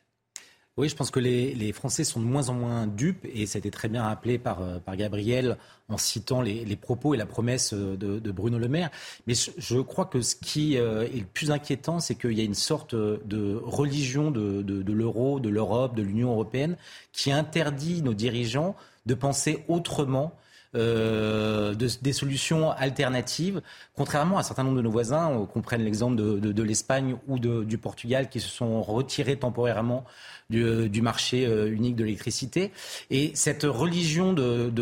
Oui, je pense que les, les, Français sont de moins en moins dupes et ça a été très bien rappelé par, euh, par Gabriel en citant les, les, propos et la promesse de, de, Bruno Le Maire. Mais je, je crois que ce qui euh, est le plus inquiétant, c'est qu'il y a une sorte de religion de, de l'euro, de l'Europe, de l'Union européenne qui interdit nos dirigeants de penser autrement euh, de, des solutions alternatives, contrairement à un certain nombre de nos voisins, qu'on prenne l'exemple de, l'Espagne ou du Portugal, qui se sont retirés temporairement du, du marché euh, unique de l'électricité. Et cette religion de,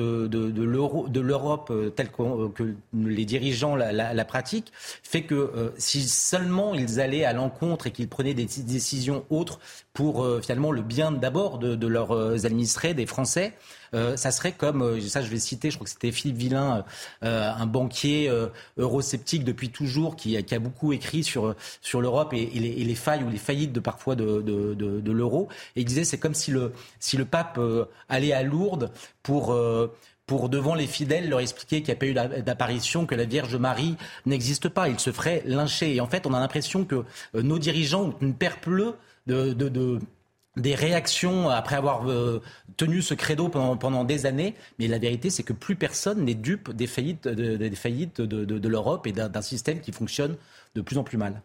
l'Europe euh, telle que, les dirigeants la, la, pratiquent fait que euh, si seulement ils allaient à l'encontre et qu'ils prenaient des décisions autres pour euh, finalement le bien d'abord de, leurs administrés, des Français, euh, ça serait comme, euh, ça je vais citer, je crois que c'était Philippe Villain, euh, un banquier eurosceptique depuis toujours, qui, qui, a beaucoup écrit sur, sur l'Europe et, les, et, les, failles ou les faillites de parfois de, de, de, de l'euro. Et il disait c'est comme si le, si le pape allait à Lourdes pour pour devant les fidèles leur expliquer qu'il n'y a pas eu d'apparition, que la Vierge Marie n'existe pas. Il se ferait lyncher. Et en fait, on a l'impression que nos dirigeants ont une perple de, de, de des réactions après avoir euh, tenu ce credo pendant, des années. Mais la vérité, c'est que plus personne n'est dupe des faillites de, des faillites de, l'Europe et d'un système qui fonctionne de plus en plus mal.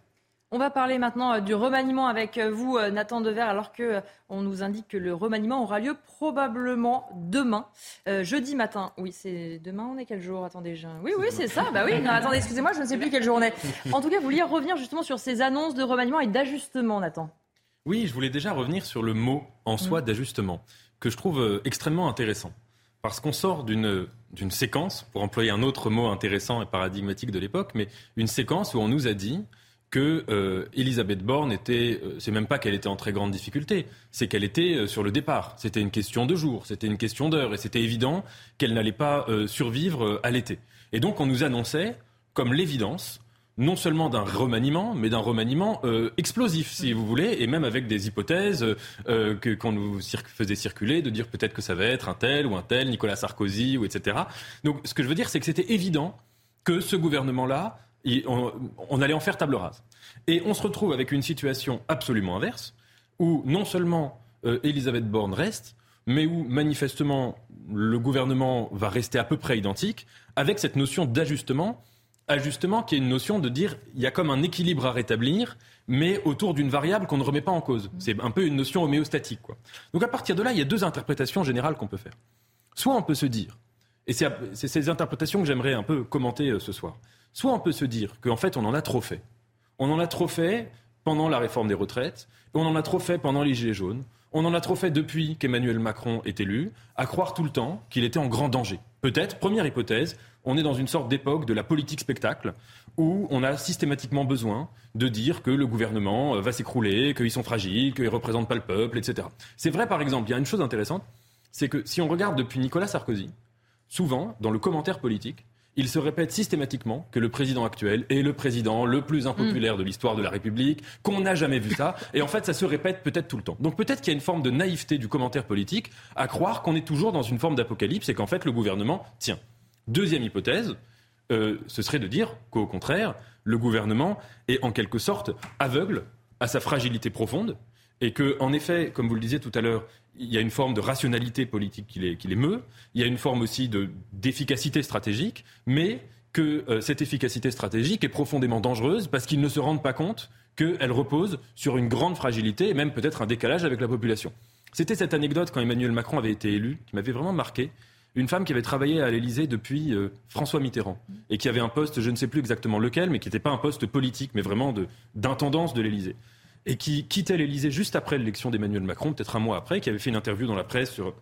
On va parler maintenant euh, du remaniement avec euh, vous, Nathan Dever, alors que on nous indique que le remaniement aura lieu probablement demain, jeudi matin. Oui, c'est demain. On est quel jour? Attendez, oui, oui, c'est ça. Bah oui. Non, attendez, excusez-moi, je ne sais plus quelle journée. En tout cas, vous vouliez revenir justement sur ces annonces de remaniement et d'ajustement, Nathan. Oui, je voulais déjà revenir sur le mot en soi mm. d'ajustement, que je trouve euh, extrêmement intéressant. Parce qu'on sort d'une séquence, pour employer un autre mot intéressant et paradigmatique de l'époque, mais une séquence où on nous a dit que euh, Elisabeth Borne était, euh, c'est même pas qu'elle était en très grande difficulté, c'est qu'elle était sur le départ. C'était une question de jours, c'était une question d'heures, et c'était évident qu'elle n'allait pas survivre à l'été. Et donc on nous annonçait comme l'évidence non seulement d'un remaniement, mais d'un remaniement euh, explosif, si vous voulez, et même avec des hypothèses euh, que qu'on nous faisait circuler, de dire peut-être que ça va être un tel ou un tel, Nicolas Sarkozy, ou etc. Donc, ce que je veux dire, c'est que c'était évident que ce gouvernement-là, on, allait en faire table rase. Et on se retrouve avec une situation absolument inverse, où non seulement euh, Elisabeth Borne reste, mais où manifestement le gouvernement va rester à peu près identique, avec cette notion d'ajustement ajustement qui est une notion de dire il y a comme un équilibre à rétablir, mais autour d'une variable qu'on ne remet pas en cause. C'est un peu une notion homéostatique. Quoi. Donc à partir de là, il y a deux interprétations générales qu'on peut faire. Soit on peut se dire, et c'est ces interprétations que j'aimerais un peu commenter euh, ce soir, soit on peut se dire qu'en fait on en a trop fait. On en a trop fait pendant la réforme des retraites, on en a trop fait pendant les Gilets jaunes, on en a trop fait depuis qu'Emmanuel Macron est élu, à croire tout le temps qu'il était en grand danger. Peut-être, première hypothèse, on est dans une sorte d'époque de la politique spectacle où on a systématiquement besoin de dire que le gouvernement euh, va s'écrouler, qu'ils sont fragiles, qu'ils ne représentent pas le peuple, etc. C'est vrai, par exemple, il y a une chose intéressante, c'est que si on regarde depuis Nicolas Sarkozy, souvent, dans le commentaire politique, il se répète systématiquement que le président actuel est le président le plus impopulaire mm. de l'histoire de la République, qu'on n'a jamais vu ça. Et en fait, ça se répète peut-être tout le temps. Donc peut-être qu'il y a une forme de naïveté du commentaire politique à croire qu'on est toujours dans une forme d'apocalypse et qu'en fait, le gouvernement tient. Deuxième hypothèse, euh, ce serait de dire qu'au contraire, le gouvernement est en quelque sorte aveugle à sa fragilité profonde et que, en effet, comme vous le disiez tout à l'heure, il y a une forme de rationalité politique qui les, meut, il y a une forme aussi d'efficacité stratégique, mais que euh, cette efficacité stratégique est profondément dangereuse parce qu'ils ne se rendent pas compte qu'elle repose sur une grande fragilité et même peut-être un décalage avec la population. C'était cette anecdote quand Emmanuel Macron avait été élu qui m'avait vraiment marqué une femme qui avait travaillé à l'Élysée depuis euh, François Mitterrand et qui avait un poste, je ne sais plus exactement lequel, mais qui n'était pas un poste politique, mais vraiment d'intendance de, de l'Élysée. Et qui quittait l'Élysée juste après l'élection d'Emmanuel Macron, peut-être un mois après, qui avait fait une interview dans la presse sur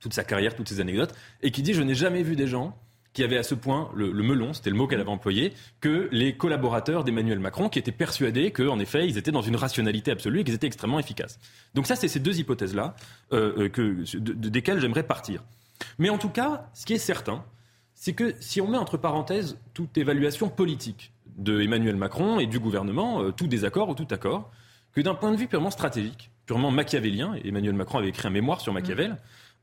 toute sa carrière, toutes ses anecdotes, et qui dit Je n'ai jamais vu des gens qui avaient à ce point le, melon, c'était le mot qu'elle avait employé, que les collaborateurs d'Emmanuel Macron, qui étaient persuadés qu'en effet, ils étaient dans une rationalité absolue et qu'ils étaient extrêmement efficaces. Donc ça, c'est ces deux hypothèses-là euh, euh, desquelles j'aimerais partir. Mais en tout cas, ce qui est certain, c'est que si on met entre parenthèses toute évaluation politique de Emmanuel Macron et du gouvernement, euh, tout désaccord ou tout accord, que d'un point de vue purement stratégique, purement machiavélien, et Emmanuel Macron avait écrit un mémoire sur Machiavel, mm.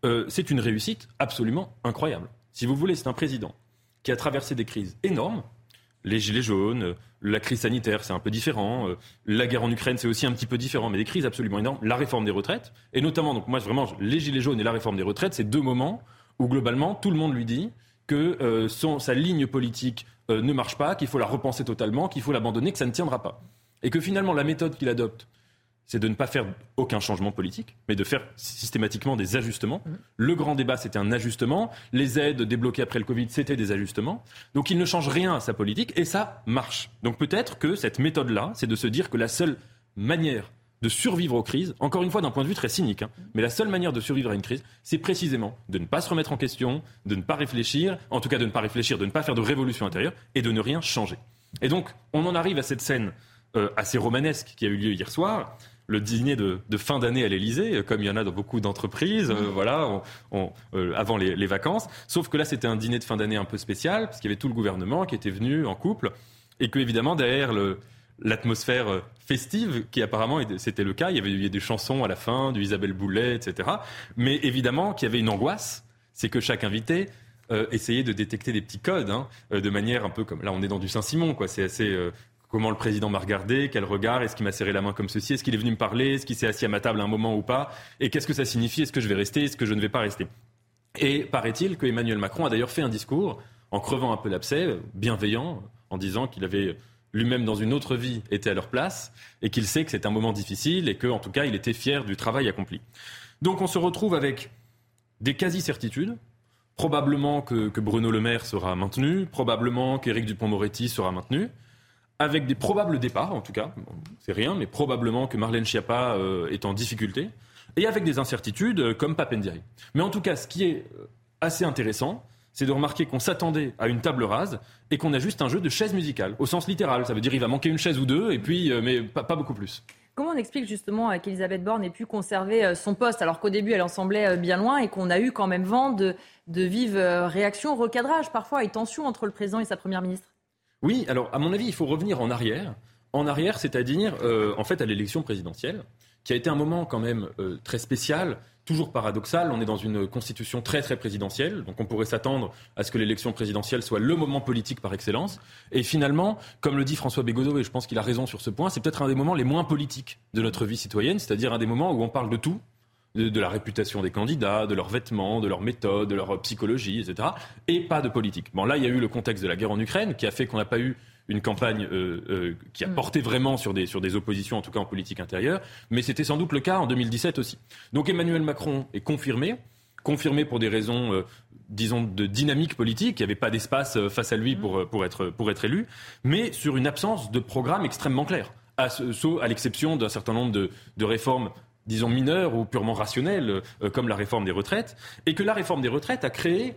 euh, c'est une réussite absolument incroyable. Si vous voulez, c'est un président qui a traversé des crises énormes, les gilets jaunes, la crise sanitaire, c'est un peu différent. Euh, la guerre en Ukraine, c'est aussi un petit peu différent, mais des crises absolument énormes. La réforme des retraites, et notamment, donc moi, vraiment, les gilets jaunes et la réforme des retraites, c'est deux moments où globalement, tout le monde lui dit que euh, son, sa ligne politique euh, ne marche pas, qu'il faut la repenser totalement, qu'il faut l'abandonner, que ça ne tiendra pas. Et que finalement, la méthode qu'il adopte, c'est de ne pas faire aucun changement politique, mais de faire systématiquement des ajustements. Mmh. Le grand débat, c'était un ajustement. Les aides débloquées après le Covid, c'était des ajustements. Donc il ne change rien à sa politique et ça marche. Donc peut-être que cette méthode-là, c'est de se dire que la seule manière de survivre aux crises, encore une fois d'un point de vue très cynique, hein, mais la seule manière de survivre à une crise, c'est précisément de ne pas se remettre en question, de ne pas réfléchir, en tout cas de ne pas réfléchir, de ne pas faire de révolution intérieure et de ne rien changer. Et donc on en arrive à cette scène euh, assez romanesque qui a eu lieu hier soir, le dîner de, fin d'année à l'Elysée, euh, comme il y en a dans beaucoup d'entreprises, euh, mmh. voilà, euh, avant les, vacances. Sauf que là, c'était un dîner de fin d'année un peu spécial, parce qu'il y avait tout le gouvernement qui était venu en couple, et que évidemment derrière l'atmosphère festive, qui apparemment c'était le cas, il y avait des chansons à la fin, du Isabelle Boulet, etc. Mais évidemment qu'il y avait une angoisse, c'est que chaque invité essayait de détecter des petits codes, hein, de manière un peu comme là on est dans du Saint-Simon, quoi. C'est assez comment le président m'a regardé, quel regard, est-ce qu'il m'a serré la main comme ceci, est-ce qu'il est venu me parler, est-ce qu'il s'est assis à ma table à un moment ou pas, et qu'est-ce que ça signifie, est-ce que je vais rester, est-ce que je ne vais pas rester. Et paraît-il que Emmanuel Macron a d'ailleurs fait un discours en crevant un peu l'abcès, bienveillant, en disant qu'il avait lui-même dans une autre vie été à leur place et qu'il sait que c'est un moment difficile et qu'en tout cas il était fier du travail accompli. Donc on se retrouve avec des quasi-certitudes, probablement que, que, Bruno Le Maire sera maintenu, probablement qu'Éric Dupont-Moretti sera maintenu, avec des probables départs, en tout cas. c'est rien, mais probablement que Marlène Schiappa est en difficulté, et avec des incertitudes comme Papendiaï. Mais en tout cas, ce qui est assez intéressant, c'est de remarquer qu'on s'attendait à une table rase et qu'on a juste un jeu de chaises musicales, au sens littéral. Ça veut dire qu'il va manquer une chaise ou deux, et puis, euh, mais pas, beaucoup plus. Comment on explique justement euh, qu'Elisabeth Borne ait pu conserver euh, son poste alors qu'au début elle en semblait bien loin et qu'on a eu quand même vent de, de vives réactions, recadrage parfois et tensions entre le président et sa première ministre? Oui, alors à mon avis il faut revenir en arrière. En arrière, c'est-à-dire en fait à l'élection présidentielle, qui a été un moment quand même très spécial toujours paradoxal. On est dans une constitution très très présidentielle, donc on pourrait s'attendre à ce que l'élection présidentielle soit le moment politique par excellence. Et finalement, comme le dit François Bégodeau, et je pense qu'il a raison sur ce point, c'est peut-être un des moments les moins politiques de notre vie citoyenne, c'est-à-dire un des moments où on parle de tout, de, la réputation des candidats, de leurs vêtements, de leurs méthodes, de leur psychologie, etc. Et pas de politique. Bon, là, il y a eu le contexte de la guerre en Ukraine qui a fait qu'on n'a pas eu une campagne euh, euh, qui a mm. porté vraiment sur des, sur des oppositions, en tout cas en politique intérieure, mais c'était sans doute le cas en 2017 aussi. Donc Emmanuel Macron est confirmé, confirmé pour des raisons, euh, disons, de dynamique politique. Il n'y avait pas d'espace face à lui pour, mm. pour, être, pour être élu, mais sur une absence de programme extrêmement clair, à, à l'exception d'un certain nombre de, de réformes disons mineures ou purement rationnelles, comme la réforme des retraites, et que la réforme des retraites a créé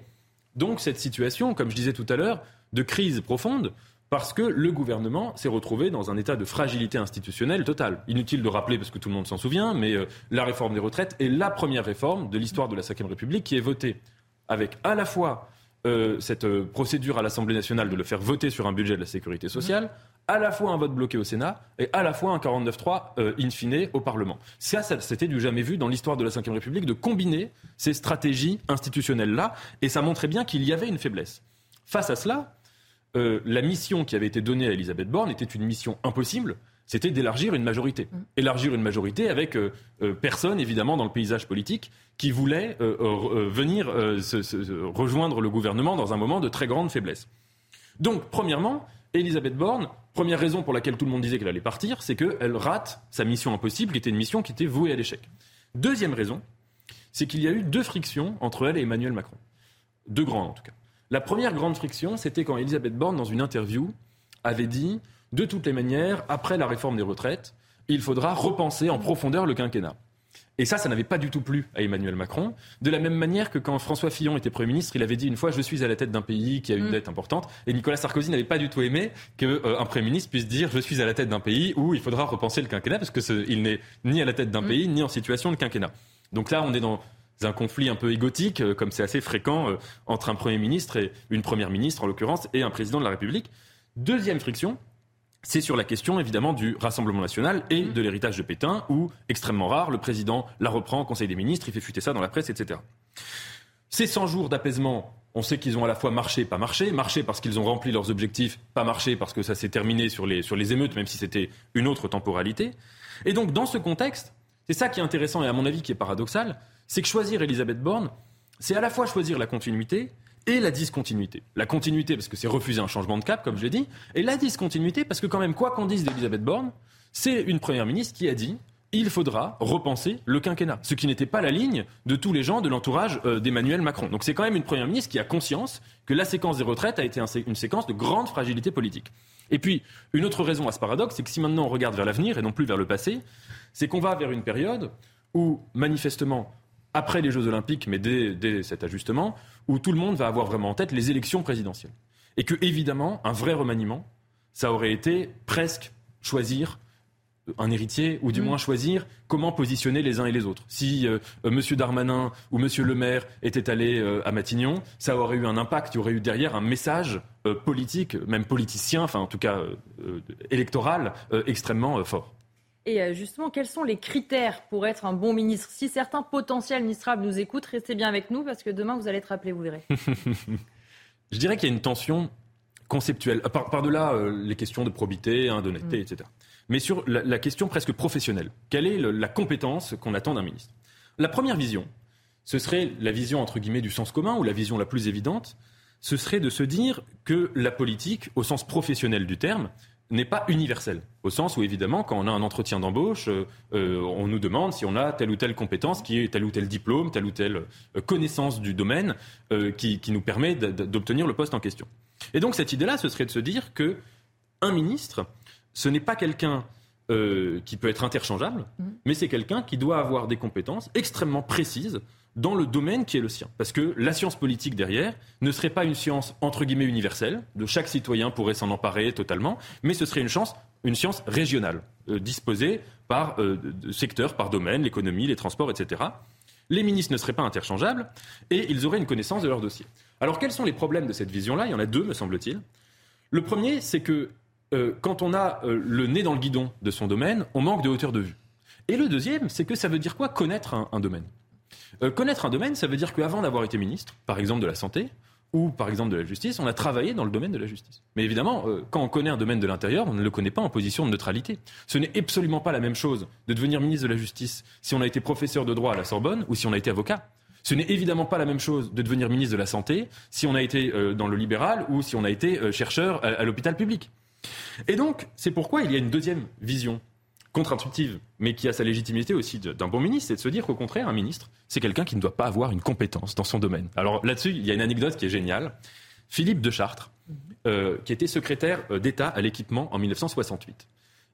donc cette situation, comme je disais tout à l'heure, de crise profonde parce que le gouvernement s'est retrouvé dans un état de fragilité institutionnelle totale. Inutile de rappeler, parce que tout le monde s'en souvient, mais euh, la réforme des retraites est la première réforme de l'histoire de la Ve République qui est votée avec à la fois euh, cette euh, procédure à l'Assemblée nationale de le faire voter sur un budget de la sécurité sociale, à la fois un vote bloqué au Sénat et à la fois un 49-3 in fine au Parlement. Ça, ça c'était du jamais vu dans l'histoire de la Ve République de combiner ces stratégies institutionnelles-là, et ça montrait bien qu'il y avait une faiblesse. Face à cela, euh, la mission qui avait été donnée à Elisabeth Borne était une mission impossible. C'était d'élargir une majorité. Mm. Élargir une majorité avec euh, euh, personne, évidemment, dans le paysage politique qui voulait venir rejoindre le gouvernement dans un moment de très grande faiblesse. Donc, premièrement, Elisabeth Borne, première raison pour laquelle tout le monde disait qu'elle allait partir, c'est qu'elle rate sa mission impossible, qui était une mission qui était vouée à l'échec. Deuxième raison, c'est qu'il y a eu deux frictions entre elle et Emmanuel Macron. Deux grandes, en tout cas. La première grande friction, c'était quand Elisabeth Borne, dans une interview, avait dit de toutes les manières, après la réforme des retraites, il faudra repenser en profondeur le quinquennat. Et ça, ça n'avait pas du tout plu à Emmanuel Macron. De la même manière que quand François Fillon était Premier ministre, il avait dit une fois Je suis à la tête d'un pays qui a une mm. dette importante. Et Nicolas Sarkozy n'avait pas du tout aimé qu'un euh, Premier ministre puisse dire Je suis à la tête d'un pays où il faudra repenser le quinquennat, parce qu'il n'est ni à la tête d'un mm. pays, ni en situation de quinquennat. Donc là, on est dans un conflit un peu égotique, euh, comme c'est assez fréquent euh, entre un Premier ministre et une Première ministre, en l'occurrence, et un président de la République. Deuxième friction, c'est sur la question évidemment du Rassemblement national et de l'héritage de Pétain, où, extrêmement rare, le président la reprend au Conseil des ministres, il fait fuiter ça dans la presse, etc. Ces 100 jours d'apaisement, on sait qu'ils ont à la fois marché, pas marché. Marché parce qu'ils ont rempli leurs objectifs, pas marché parce que ça s'est terminé sur les, sur les émeutes, même si c'était une autre temporalité. Et donc, dans ce contexte, c'est ça qui est intéressant et à mon avis qui est paradoxal, c'est que choisir Elisabeth Borne, c'est à la fois choisir la continuité et la discontinuité. La continuité parce que c'est refuser un changement de cap, comme je l'ai dit, et la discontinuité parce que quand même, quoi qu'on dise d'Elisabeth Borne, c'est une première ministre qui a dit il faudra repenser le quinquennat. Ce qui n'était pas la ligne de tous les gens de l'entourage euh, d'Emmanuel Macron. Donc c'est quand même une première ministre qui a conscience que la séquence des retraites a été une séquence de grande fragilité politique. Et puis, une autre raison à ce paradoxe, c'est que si maintenant on regarde vers l'avenir et non plus vers le passé, c'est qu'on va vers une période où, manifestement, après les Jeux Olympiques, mais dès, cet ajustement, où tout le monde va avoir vraiment en tête les élections présidentielles. Et que, évidemment, un vrai remaniement, ça aurait été presque choisir un héritier, ou du mm. moins choisir comment positionner les uns et les autres. Si euh, euh, M. Darmanin ou M. Le Maire étaient allés euh, à Matignon, ça aurait eu un impact, il y aurait eu derrière un message politique, même politicien, enfin en tout cas électoral, extrêmement fort. Et euh, justement, quels sont les critères pour être un bon ministre? Si certains potentiels ministrables nous écoutent, restez bien avec nous parce que demain, vous allez être appelés, vous verrez. Je dirais qu'il y a une tension conceptuelle, par-delà euh, les questions de probité, hein, d'honnêteté, mm. etc. Mais sur la, question presque professionnelle. Quelle est la compétence qu'on attend d'un ministre? La première vision, ce serait la vision entre guillemets du sens commun ou la vision la plus évidente, ce serait de se dire que la politique, au sens professionnel du terme, n'est pas universel. Au sens où, évidemment, quand on a un entretien d'embauche, euh, euh, on nous demande si on a telle ou telle compétence, qui est tel ou tel diplôme, telle ou telle euh, connaissance du domaine qui, qui, nous permet d'obtenir le poste en question. Et donc, cette idée-là, ce serait de se dire que un ministre, ce n'est pas quelqu'un euh, qui peut être interchangeable, mmh. mais c'est quelqu'un qui doit avoir des compétences extrêmement précises dans le domaine qui est le sien. Parce que la science politique derrière ne serait pas une science entre guillemets universelle, de chaque citoyen pourrait s'en emparer totalement, mais ce serait une, chance, une science régionale, euh, disposée par euh, secteur, par domaine, l'économie, les transports, etc. Les ministres ne seraient pas interchangeables et ils auraient une connaissance de leur dossier. Alors quels sont les problèmes de cette vision-là? Il y en a deux, me semble-t-il. Le premier, c'est que euh, quand on a le nez dans le guidon de son domaine, on manque de hauteur de vue. Et le deuxième, c'est que ça veut dire quoi? Connaître un, domaine euh, Connaître un domaine, ça veut dire qu'avant d'avoir été ministre, par exemple de la santé, ou par exemple de la justice, on a travaillé dans le domaine de la justice. Mais évidemment, quand on connaît un domaine de l'intérieur, on ne le connaît pas en position de neutralité. Ce n'est absolument pas la même chose de devenir ministre de la justice si on a été professeur de droit à la Sorbonne ou si on a été avocat. Ce n'est évidemment pas la même chose de devenir ministre de la Santé si on a été dans le libéral ou si on a été chercheur à l'hôpital public. Et donc, c'est pourquoi il y a une deuxième vision contre-intuitive, mais qui a sa légitimité aussi d'un bon ministre, c'est de se dire qu'au contraire, un ministre, c'est quelqu'un qui ne doit pas avoir une compétence dans son domaine. Alors là-dessus, il y a une anecdote qui est géniale. Philippe de Chartres, euh, qui était secrétaire euh, d'État à l'équipement en 1968.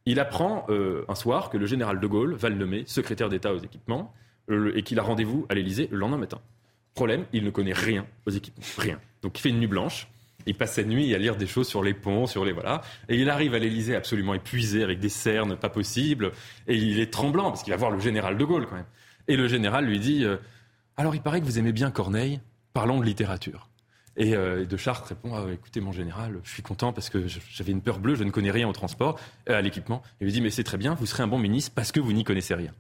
Il apprend euh, un soir que le général de Gaulle va le nommer secrétaire d'État aux équipements et qu'il a rendez-vous à l'Élysée le lendemain matin. Problème, il ne connaît rien aux équipements, rien. Donc il fait une nuit blanche. Il passe cette nuit à lire des choses sur les ponts, sur les voilà. Et il arrive à l'Elysée absolument épuisé, avec des cernes pas possibles. Et il est tremblant, parce qu'il va voir le général de Gaulle quand même. Et le général lui dit euh, Alors il paraît que vous aimez bien Corneille, parlons de littérature. Et euh, de Chartres répond ah, Écoutez, mon général, je suis content parce que j'avais une peur bleue, je ne connais rien au transport, euh, à l'équipement. Il lui dit Mais c'est très bien, vous serez un bon ministre parce que vous n'y connaissez rien.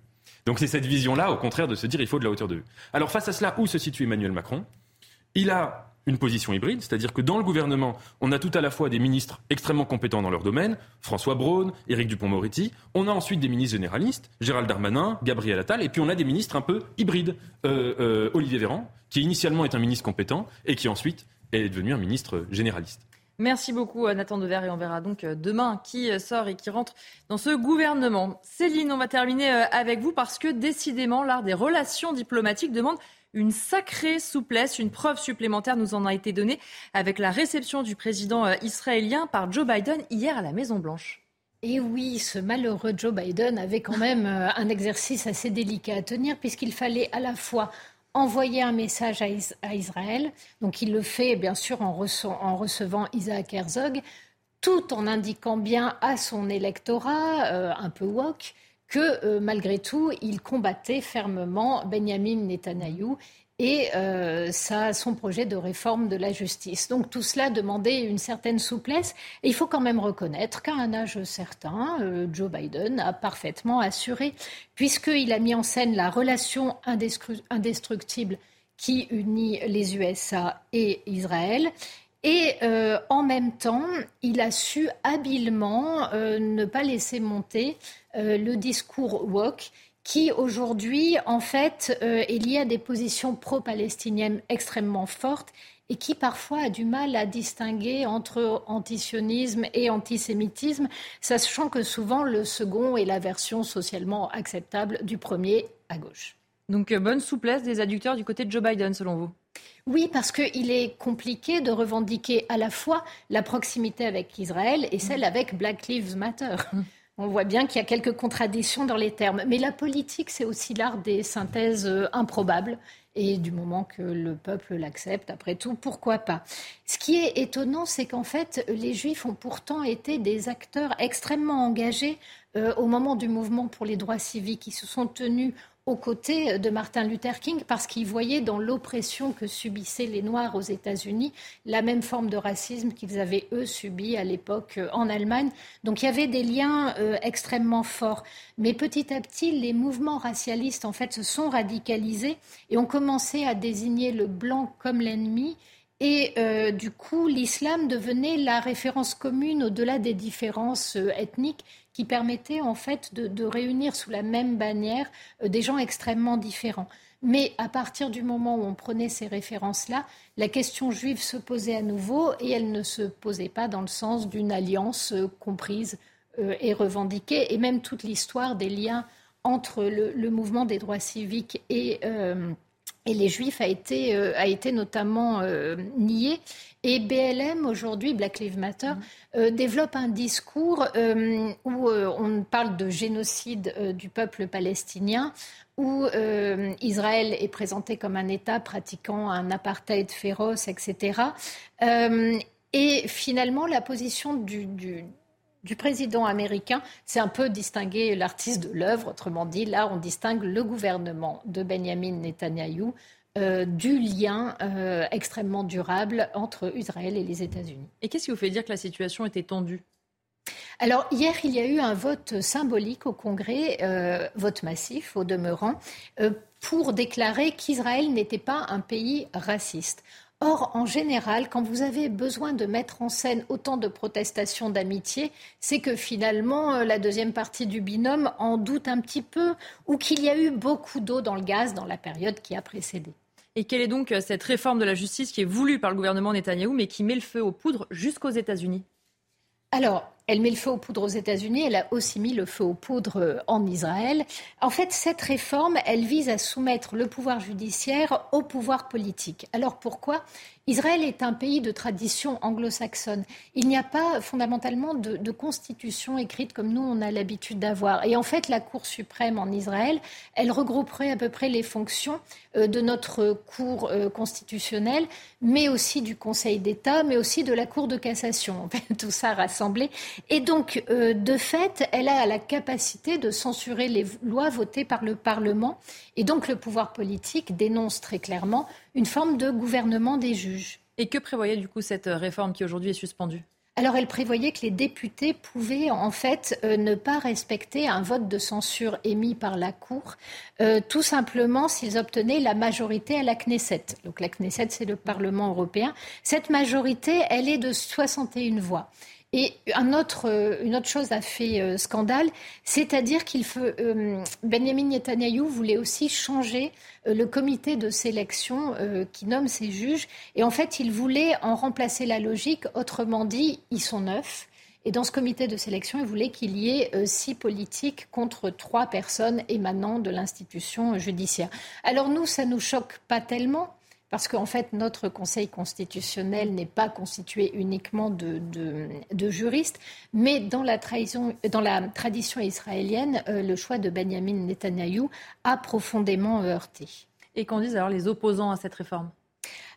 Donc c'est cette vision-là, au contraire, de se dire il faut de la hauteur de vue. Alors face à cela, où se situe Emmanuel Macron? Il a une position hybride, c'est-à-dire que dans le gouvernement, on a tout à la fois des ministres extrêmement compétents dans leur domaine, François Braun, Éric Dupont-Moretti, on a ensuite des ministres généralistes, Gérald Darmanin, Gabriel Attal, et puis on a des ministres un peu hybrides, euh, euh, Olivier Véran, qui initialement est un ministre compétent et qui ensuite est devenu un ministre généraliste. Merci beaucoup Nathan Dever et on verra donc euh, demain qui sort et qui rentre dans ce gouvernement. Céline, on va terminer avec vous parce que décidément l'art des relations diplomatiques demande une sacrée souplesse. Une preuve supplémentaire nous en a été donnée avec la réception du président euh, israélien par Joe Biden hier à la Maison-Blanche. Et oui, ce malheureux Joe Biden avait quand même euh, un exercice assez délicat à tenir puisqu'il fallait à la fois envoyer un message à, Israël, donc il le fait bien sûr en, recevant Isaac Herzog, tout en indiquant bien à son électorat, euh, un peu woke, que euh, malgré tout, il combattait fermement Benjamin Netanyahou et euh, son projet de réforme de la justice. Donc tout cela demandait une certaine souplesse. Et il faut quand même reconnaître qu'à un âge certain, euh, Joe Biden a parfaitement assuré, puisqu'il a mis en scène la relation indestructible qui unit les USA et Israël. Et en même temps, il a su habilement ne pas laisser monter euh, le discours woke qui aujourd'hui, en fait, euh, est lié à des positions pro-palestiniennes extrêmement fortes et qui parfois a du mal à distinguer entre antisionisme et antisémitisme, sachant que souvent le second est la version socialement acceptable du premier à gauche. Donc euh, bonne souplesse des adducteurs du côté de Joe Biden, selon vous oui, parce qu'il est compliqué de revendiquer à la fois la proximité avec Israël et celle avec Black Lives Matter. On voit bien qu'il y a quelques contradictions dans les termes. Mais la politique, c'est aussi l'art des synthèses euh, improbables. Et du moment que le peuple l'accepte, après tout, pourquoi pas Ce qui est étonnant, c'est qu'en fait, les Juifs ont pourtant été des acteurs extrêmement engagés euh, au moment du mouvement pour les droits civiques. Ils se sont tenus aux côtés de Martin Luther King parce qu'il voyait dans l'oppression que subissaient les Noirs aux États-Unis la même forme de racisme qu'ils avaient, eux, subi à l'époque euh, en Allemagne. Donc il y avait des liens euh, extrêmement forts. Mais petit à petit, les mouvements racialistes, en fait, se sont radicalisés et ont commencé à désigner le blanc comme l'ennemi. Et euh, du coup, l'islam devenait la référence commune au-delà des différences ethniques qui permettait en fait de, réunir sous la même bannière euh, des gens extrêmement différents. Mais à partir du moment où on prenait ces références-là, la question juive se posait à nouveau et elle ne se posait pas dans le sens d'une alliance euh, comprise euh, et revendiquée. Et même toute l'histoire des liens entre le, mouvement des droits civiques et, et les Juifs a été, a été notamment nié. Et BLM, aujourd'hui, Black Lives Matter, mm. développe un discours où on parle de génocide du peuple palestinien, où Israël est présenté comme un État pratiquant un apartheid féroce, etc. et finalement, la position du, du président américain, c'est un peu distinguer l'artiste de l'œuvre. Autrement dit, là, on distingue le gouvernement de Benjamin Netanyahou euh, du lien euh, extrêmement durable entre Israël et les États-Unis. Et qu'est-ce qui vous fait dire que la situation était tendue? Alors hier, il y a eu un vote symbolique au Congrès, euh, vote massif au demeurant, pour déclarer qu'Israël n'était pas un pays raciste. Or, en général, quand vous avez besoin de mettre en scène autant de protestations d'amitié, c'est que finalement, euh, la deuxième partie du binôme en doute un petit peu ou qu'il y a eu beaucoup d'eau dans le gaz dans la période qui a précédé. Et quelle est donc euh, cette réforme de la justice qui est voulue par le gouvernement Netanyahou, mais qui met le feu aux poudres jusqu'aux États-Unis? Alors, elle met le feu aux poudres aux États-Unis, elle a aussi mis le feu aux poudres euh, en Israël. En fait, cette réforme, elle vise à soumettre le pouvoir judiciaire au pouvoir politique. Alors pourquoi Israël est un pays de tradition anglo-saxonne. Il n'y a pas fondamentalement de, constitution écrite comme nous on a l'habitude d'avoir. Et en fait, la Cour suprême en Israël, elle regrouperait à peu près les fonctions euh, de notre Cour euh, constitutionnelle, mais aussi du Conseil d'État, mais aussi de la Cour de cassation. Tout ça rassemblé. Et donc, euh, de fait, elle a la capacité de censurer les lois votées par le Parlement. Et donc, le pouvoir politique dénonce très clairement une forme de gouvernement des juges. Et que prévoyait du coup cette réforme qui aujourd'hui est suspendue? Alors, elle prévoyait que les députés pouvaient en fait euh, ne pas respecter un vote de censure émis par la Cour, euh, tout simplement s'ils obtenaient la majorité à la Knesset. Donc, la Knesset, c'est le Parlement européen. Cette majorité, elle est de 61 voix. Et un autre, euh, une autre chose a fait euh, scandale, c'est-à-dire qu'il euh, Benjamin Netanyahu voulait aussi changer le comité de sélection qui nomme ses juges. Et en fait, il voulait en remplacer la logique. Autrement dit, ils sont neuf. Et dans ce comité de sélection, il voulait qu'il y ait six politiques contre trois personnes émanant de l'institution judiciaire. Alors nous, ça nous choque pas tellement parce qu'en fait, notre Conseil constitutionnel n'est pas constitué uniquement de, juristes, mais dans la, dans la tradition israélienne, euh, le choix de Benjamin Netanyahou a profondément heurté. Et qu'en disent alors les opposants à cette réforme?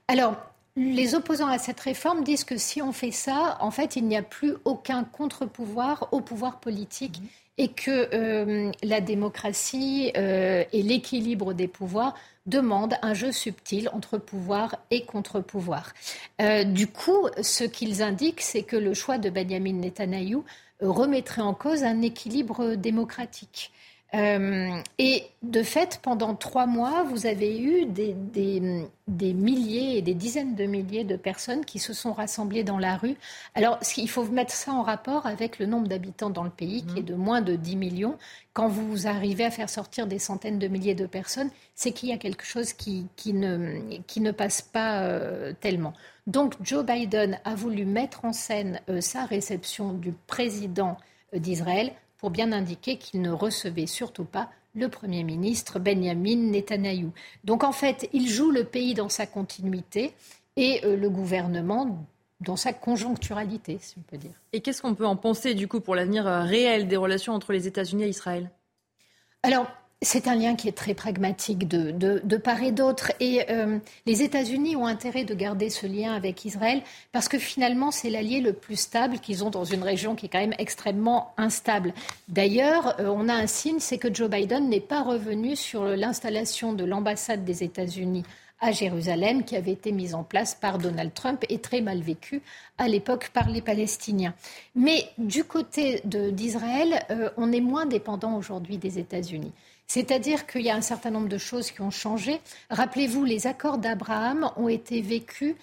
Alors, les opposants à cette réforme disent que si on fait ça, en fait, il n'y a plus aucun contre-pouvoir au pouvoir politique. Mmh. Et que euh, la démocratie euh, et l'équilibre des pouvoirs demandent un jeu subtil entre pouvoir et contre-pouvoir. Euh, du coup, ce qu'ils indiquent, c'est que le choix de Benjamin Netanyahou remettrait en cause un équilibre démocratique. Euh, et de fait, pendant trois mois, vous avez eu des, des, milliers et des dizaines de milliers de personnes qui se sont rassemblées dans la rue. Alors, il faut mettre ça en rapport avec le nombre d'habitants dans le pays, qui est de moins de 10 millions. Quand vous arrivez à faire sortir des centaines de milliers de personnes, c'est qu'il y a quelque chose qui, qui, ne, qui ne passe pas euh, tellement. Donc, Joe Biden a voulu mettre en scène euh, sa réception du président d'Israël pour bien indiquer qu'il ne recevait surtout pas le Premier ministre Benjamin Netanyahou. Donc en fait, il joue le pays dans sa continuité et euh, le gouvernement dans sa conjoncturalité, si on peut dire. Et qu'est-ce qu'on peut en penser du coup pour l'avenir euh, réel des relations entre les États-Unis et Israël? Alors, c'est un lien qui est très pragmatique de, part et d'autre. Et euh, les États-Unis ont intérêt de garder ce lien avec Israël parce que finalement, c'est l'allié le plus stable qu'ils ont dans une région qui est quand même extrêmement instable. D'ailleurs, euh, on a un signe, c'est que Joe Biden n'est pas revenu sur l'installation de l'ambassade des États-Unis à Jérusalem, qui avait été mise en place par Donald Trump et très mal vécue à l'époque par les Palestiniens. Mais du côté d'Israël, euh, on est moins dépendant aujourd'hui des États-Unis. C'est-à-dire qu'il y a un certain nombre de choses qui ont changé. Rappelez-vous, les accords d'Abraham ont été vécus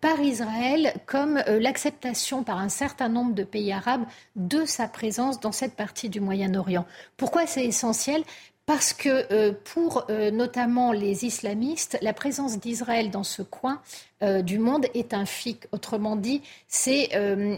par Israël comme euh, l'acceptation par un certain nombre de pays arabes de sa présence dans cette partie du Moyen-Orient. Pourquoi c'est essentiel? Parce que euh, pour euh, notamment les islamistes, la présence d'Israël dans ce coin euh, du monde est un fic. Autrement dit, c'est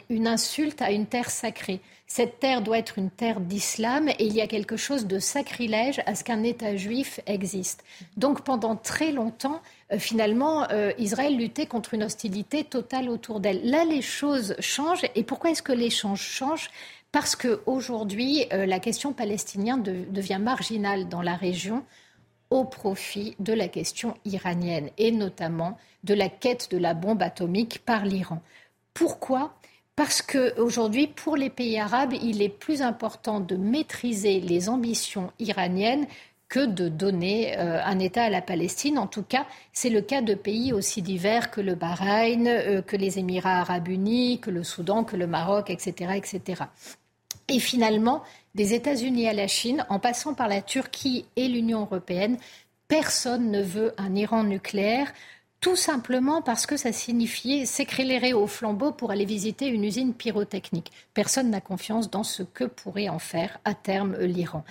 une insulte à une terre sacrée. Cette terre doit être une terre d'islam et il y a quelque chose de sacrilège à ce qu'un État juif existe. Donc pendant très longtemps, finalement, Israël luttait contre une hostilité totale autour d'elle. Là, les choses changent. Et pourquoi est-ce que les choses changent? Parce qu'aujourd'hui, euh, la question palestinienne devient marginale dans la région au profit de la question iranienne et notamment de la quête de la bombe atomique par l'Iran. Pourquoi? Parce qu'aujourd'hui, pour les pays arabes, il est plus important de maîtriser les ambitions iraniennes que de donner euh, un État à la Palestine. En tout cas, c'est le cas de pays aussi divers que le Bahreïn, euh, que les Émirats arabes unis, que le Soudan, que le Maroc, etc. etc. Et finalement, des États-Unis à la Chine, en passant par la Turquie et l'Union européenne, personne ne veut un Iran nucléaire tout simplement parce que ça signifiait s'éclairer au flambeau pour aller visiter une usine pyrotechnique. Personne n'a confiance dans ce que pourrait en faire à terme l'Iran.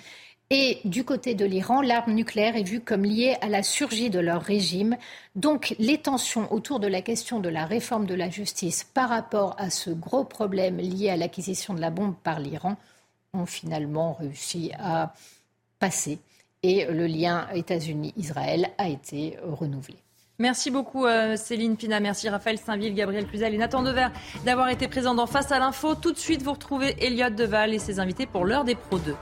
Et du côté de l'Iran, l'arme nucléaire est vue comme liée à la surgie de leur régime. Donc les tensions autour de la question de la réforme de la justice par rapport à ce gros problème lié à l'acquisition de la bombe par l'Iran ont finalement réussi à passer. Et le lien États-Unis-Israël a été renouvelé. Merci beaucoup euh, Céline Pina, merci Raphaël Saint-Ville, Gabriel Cluzel et Nathan Dever d'avoir été présents dans Face à l'info. Tout de suite, vous retrouvez Elliot Deval et ses invités pour l'heure des Pro 2.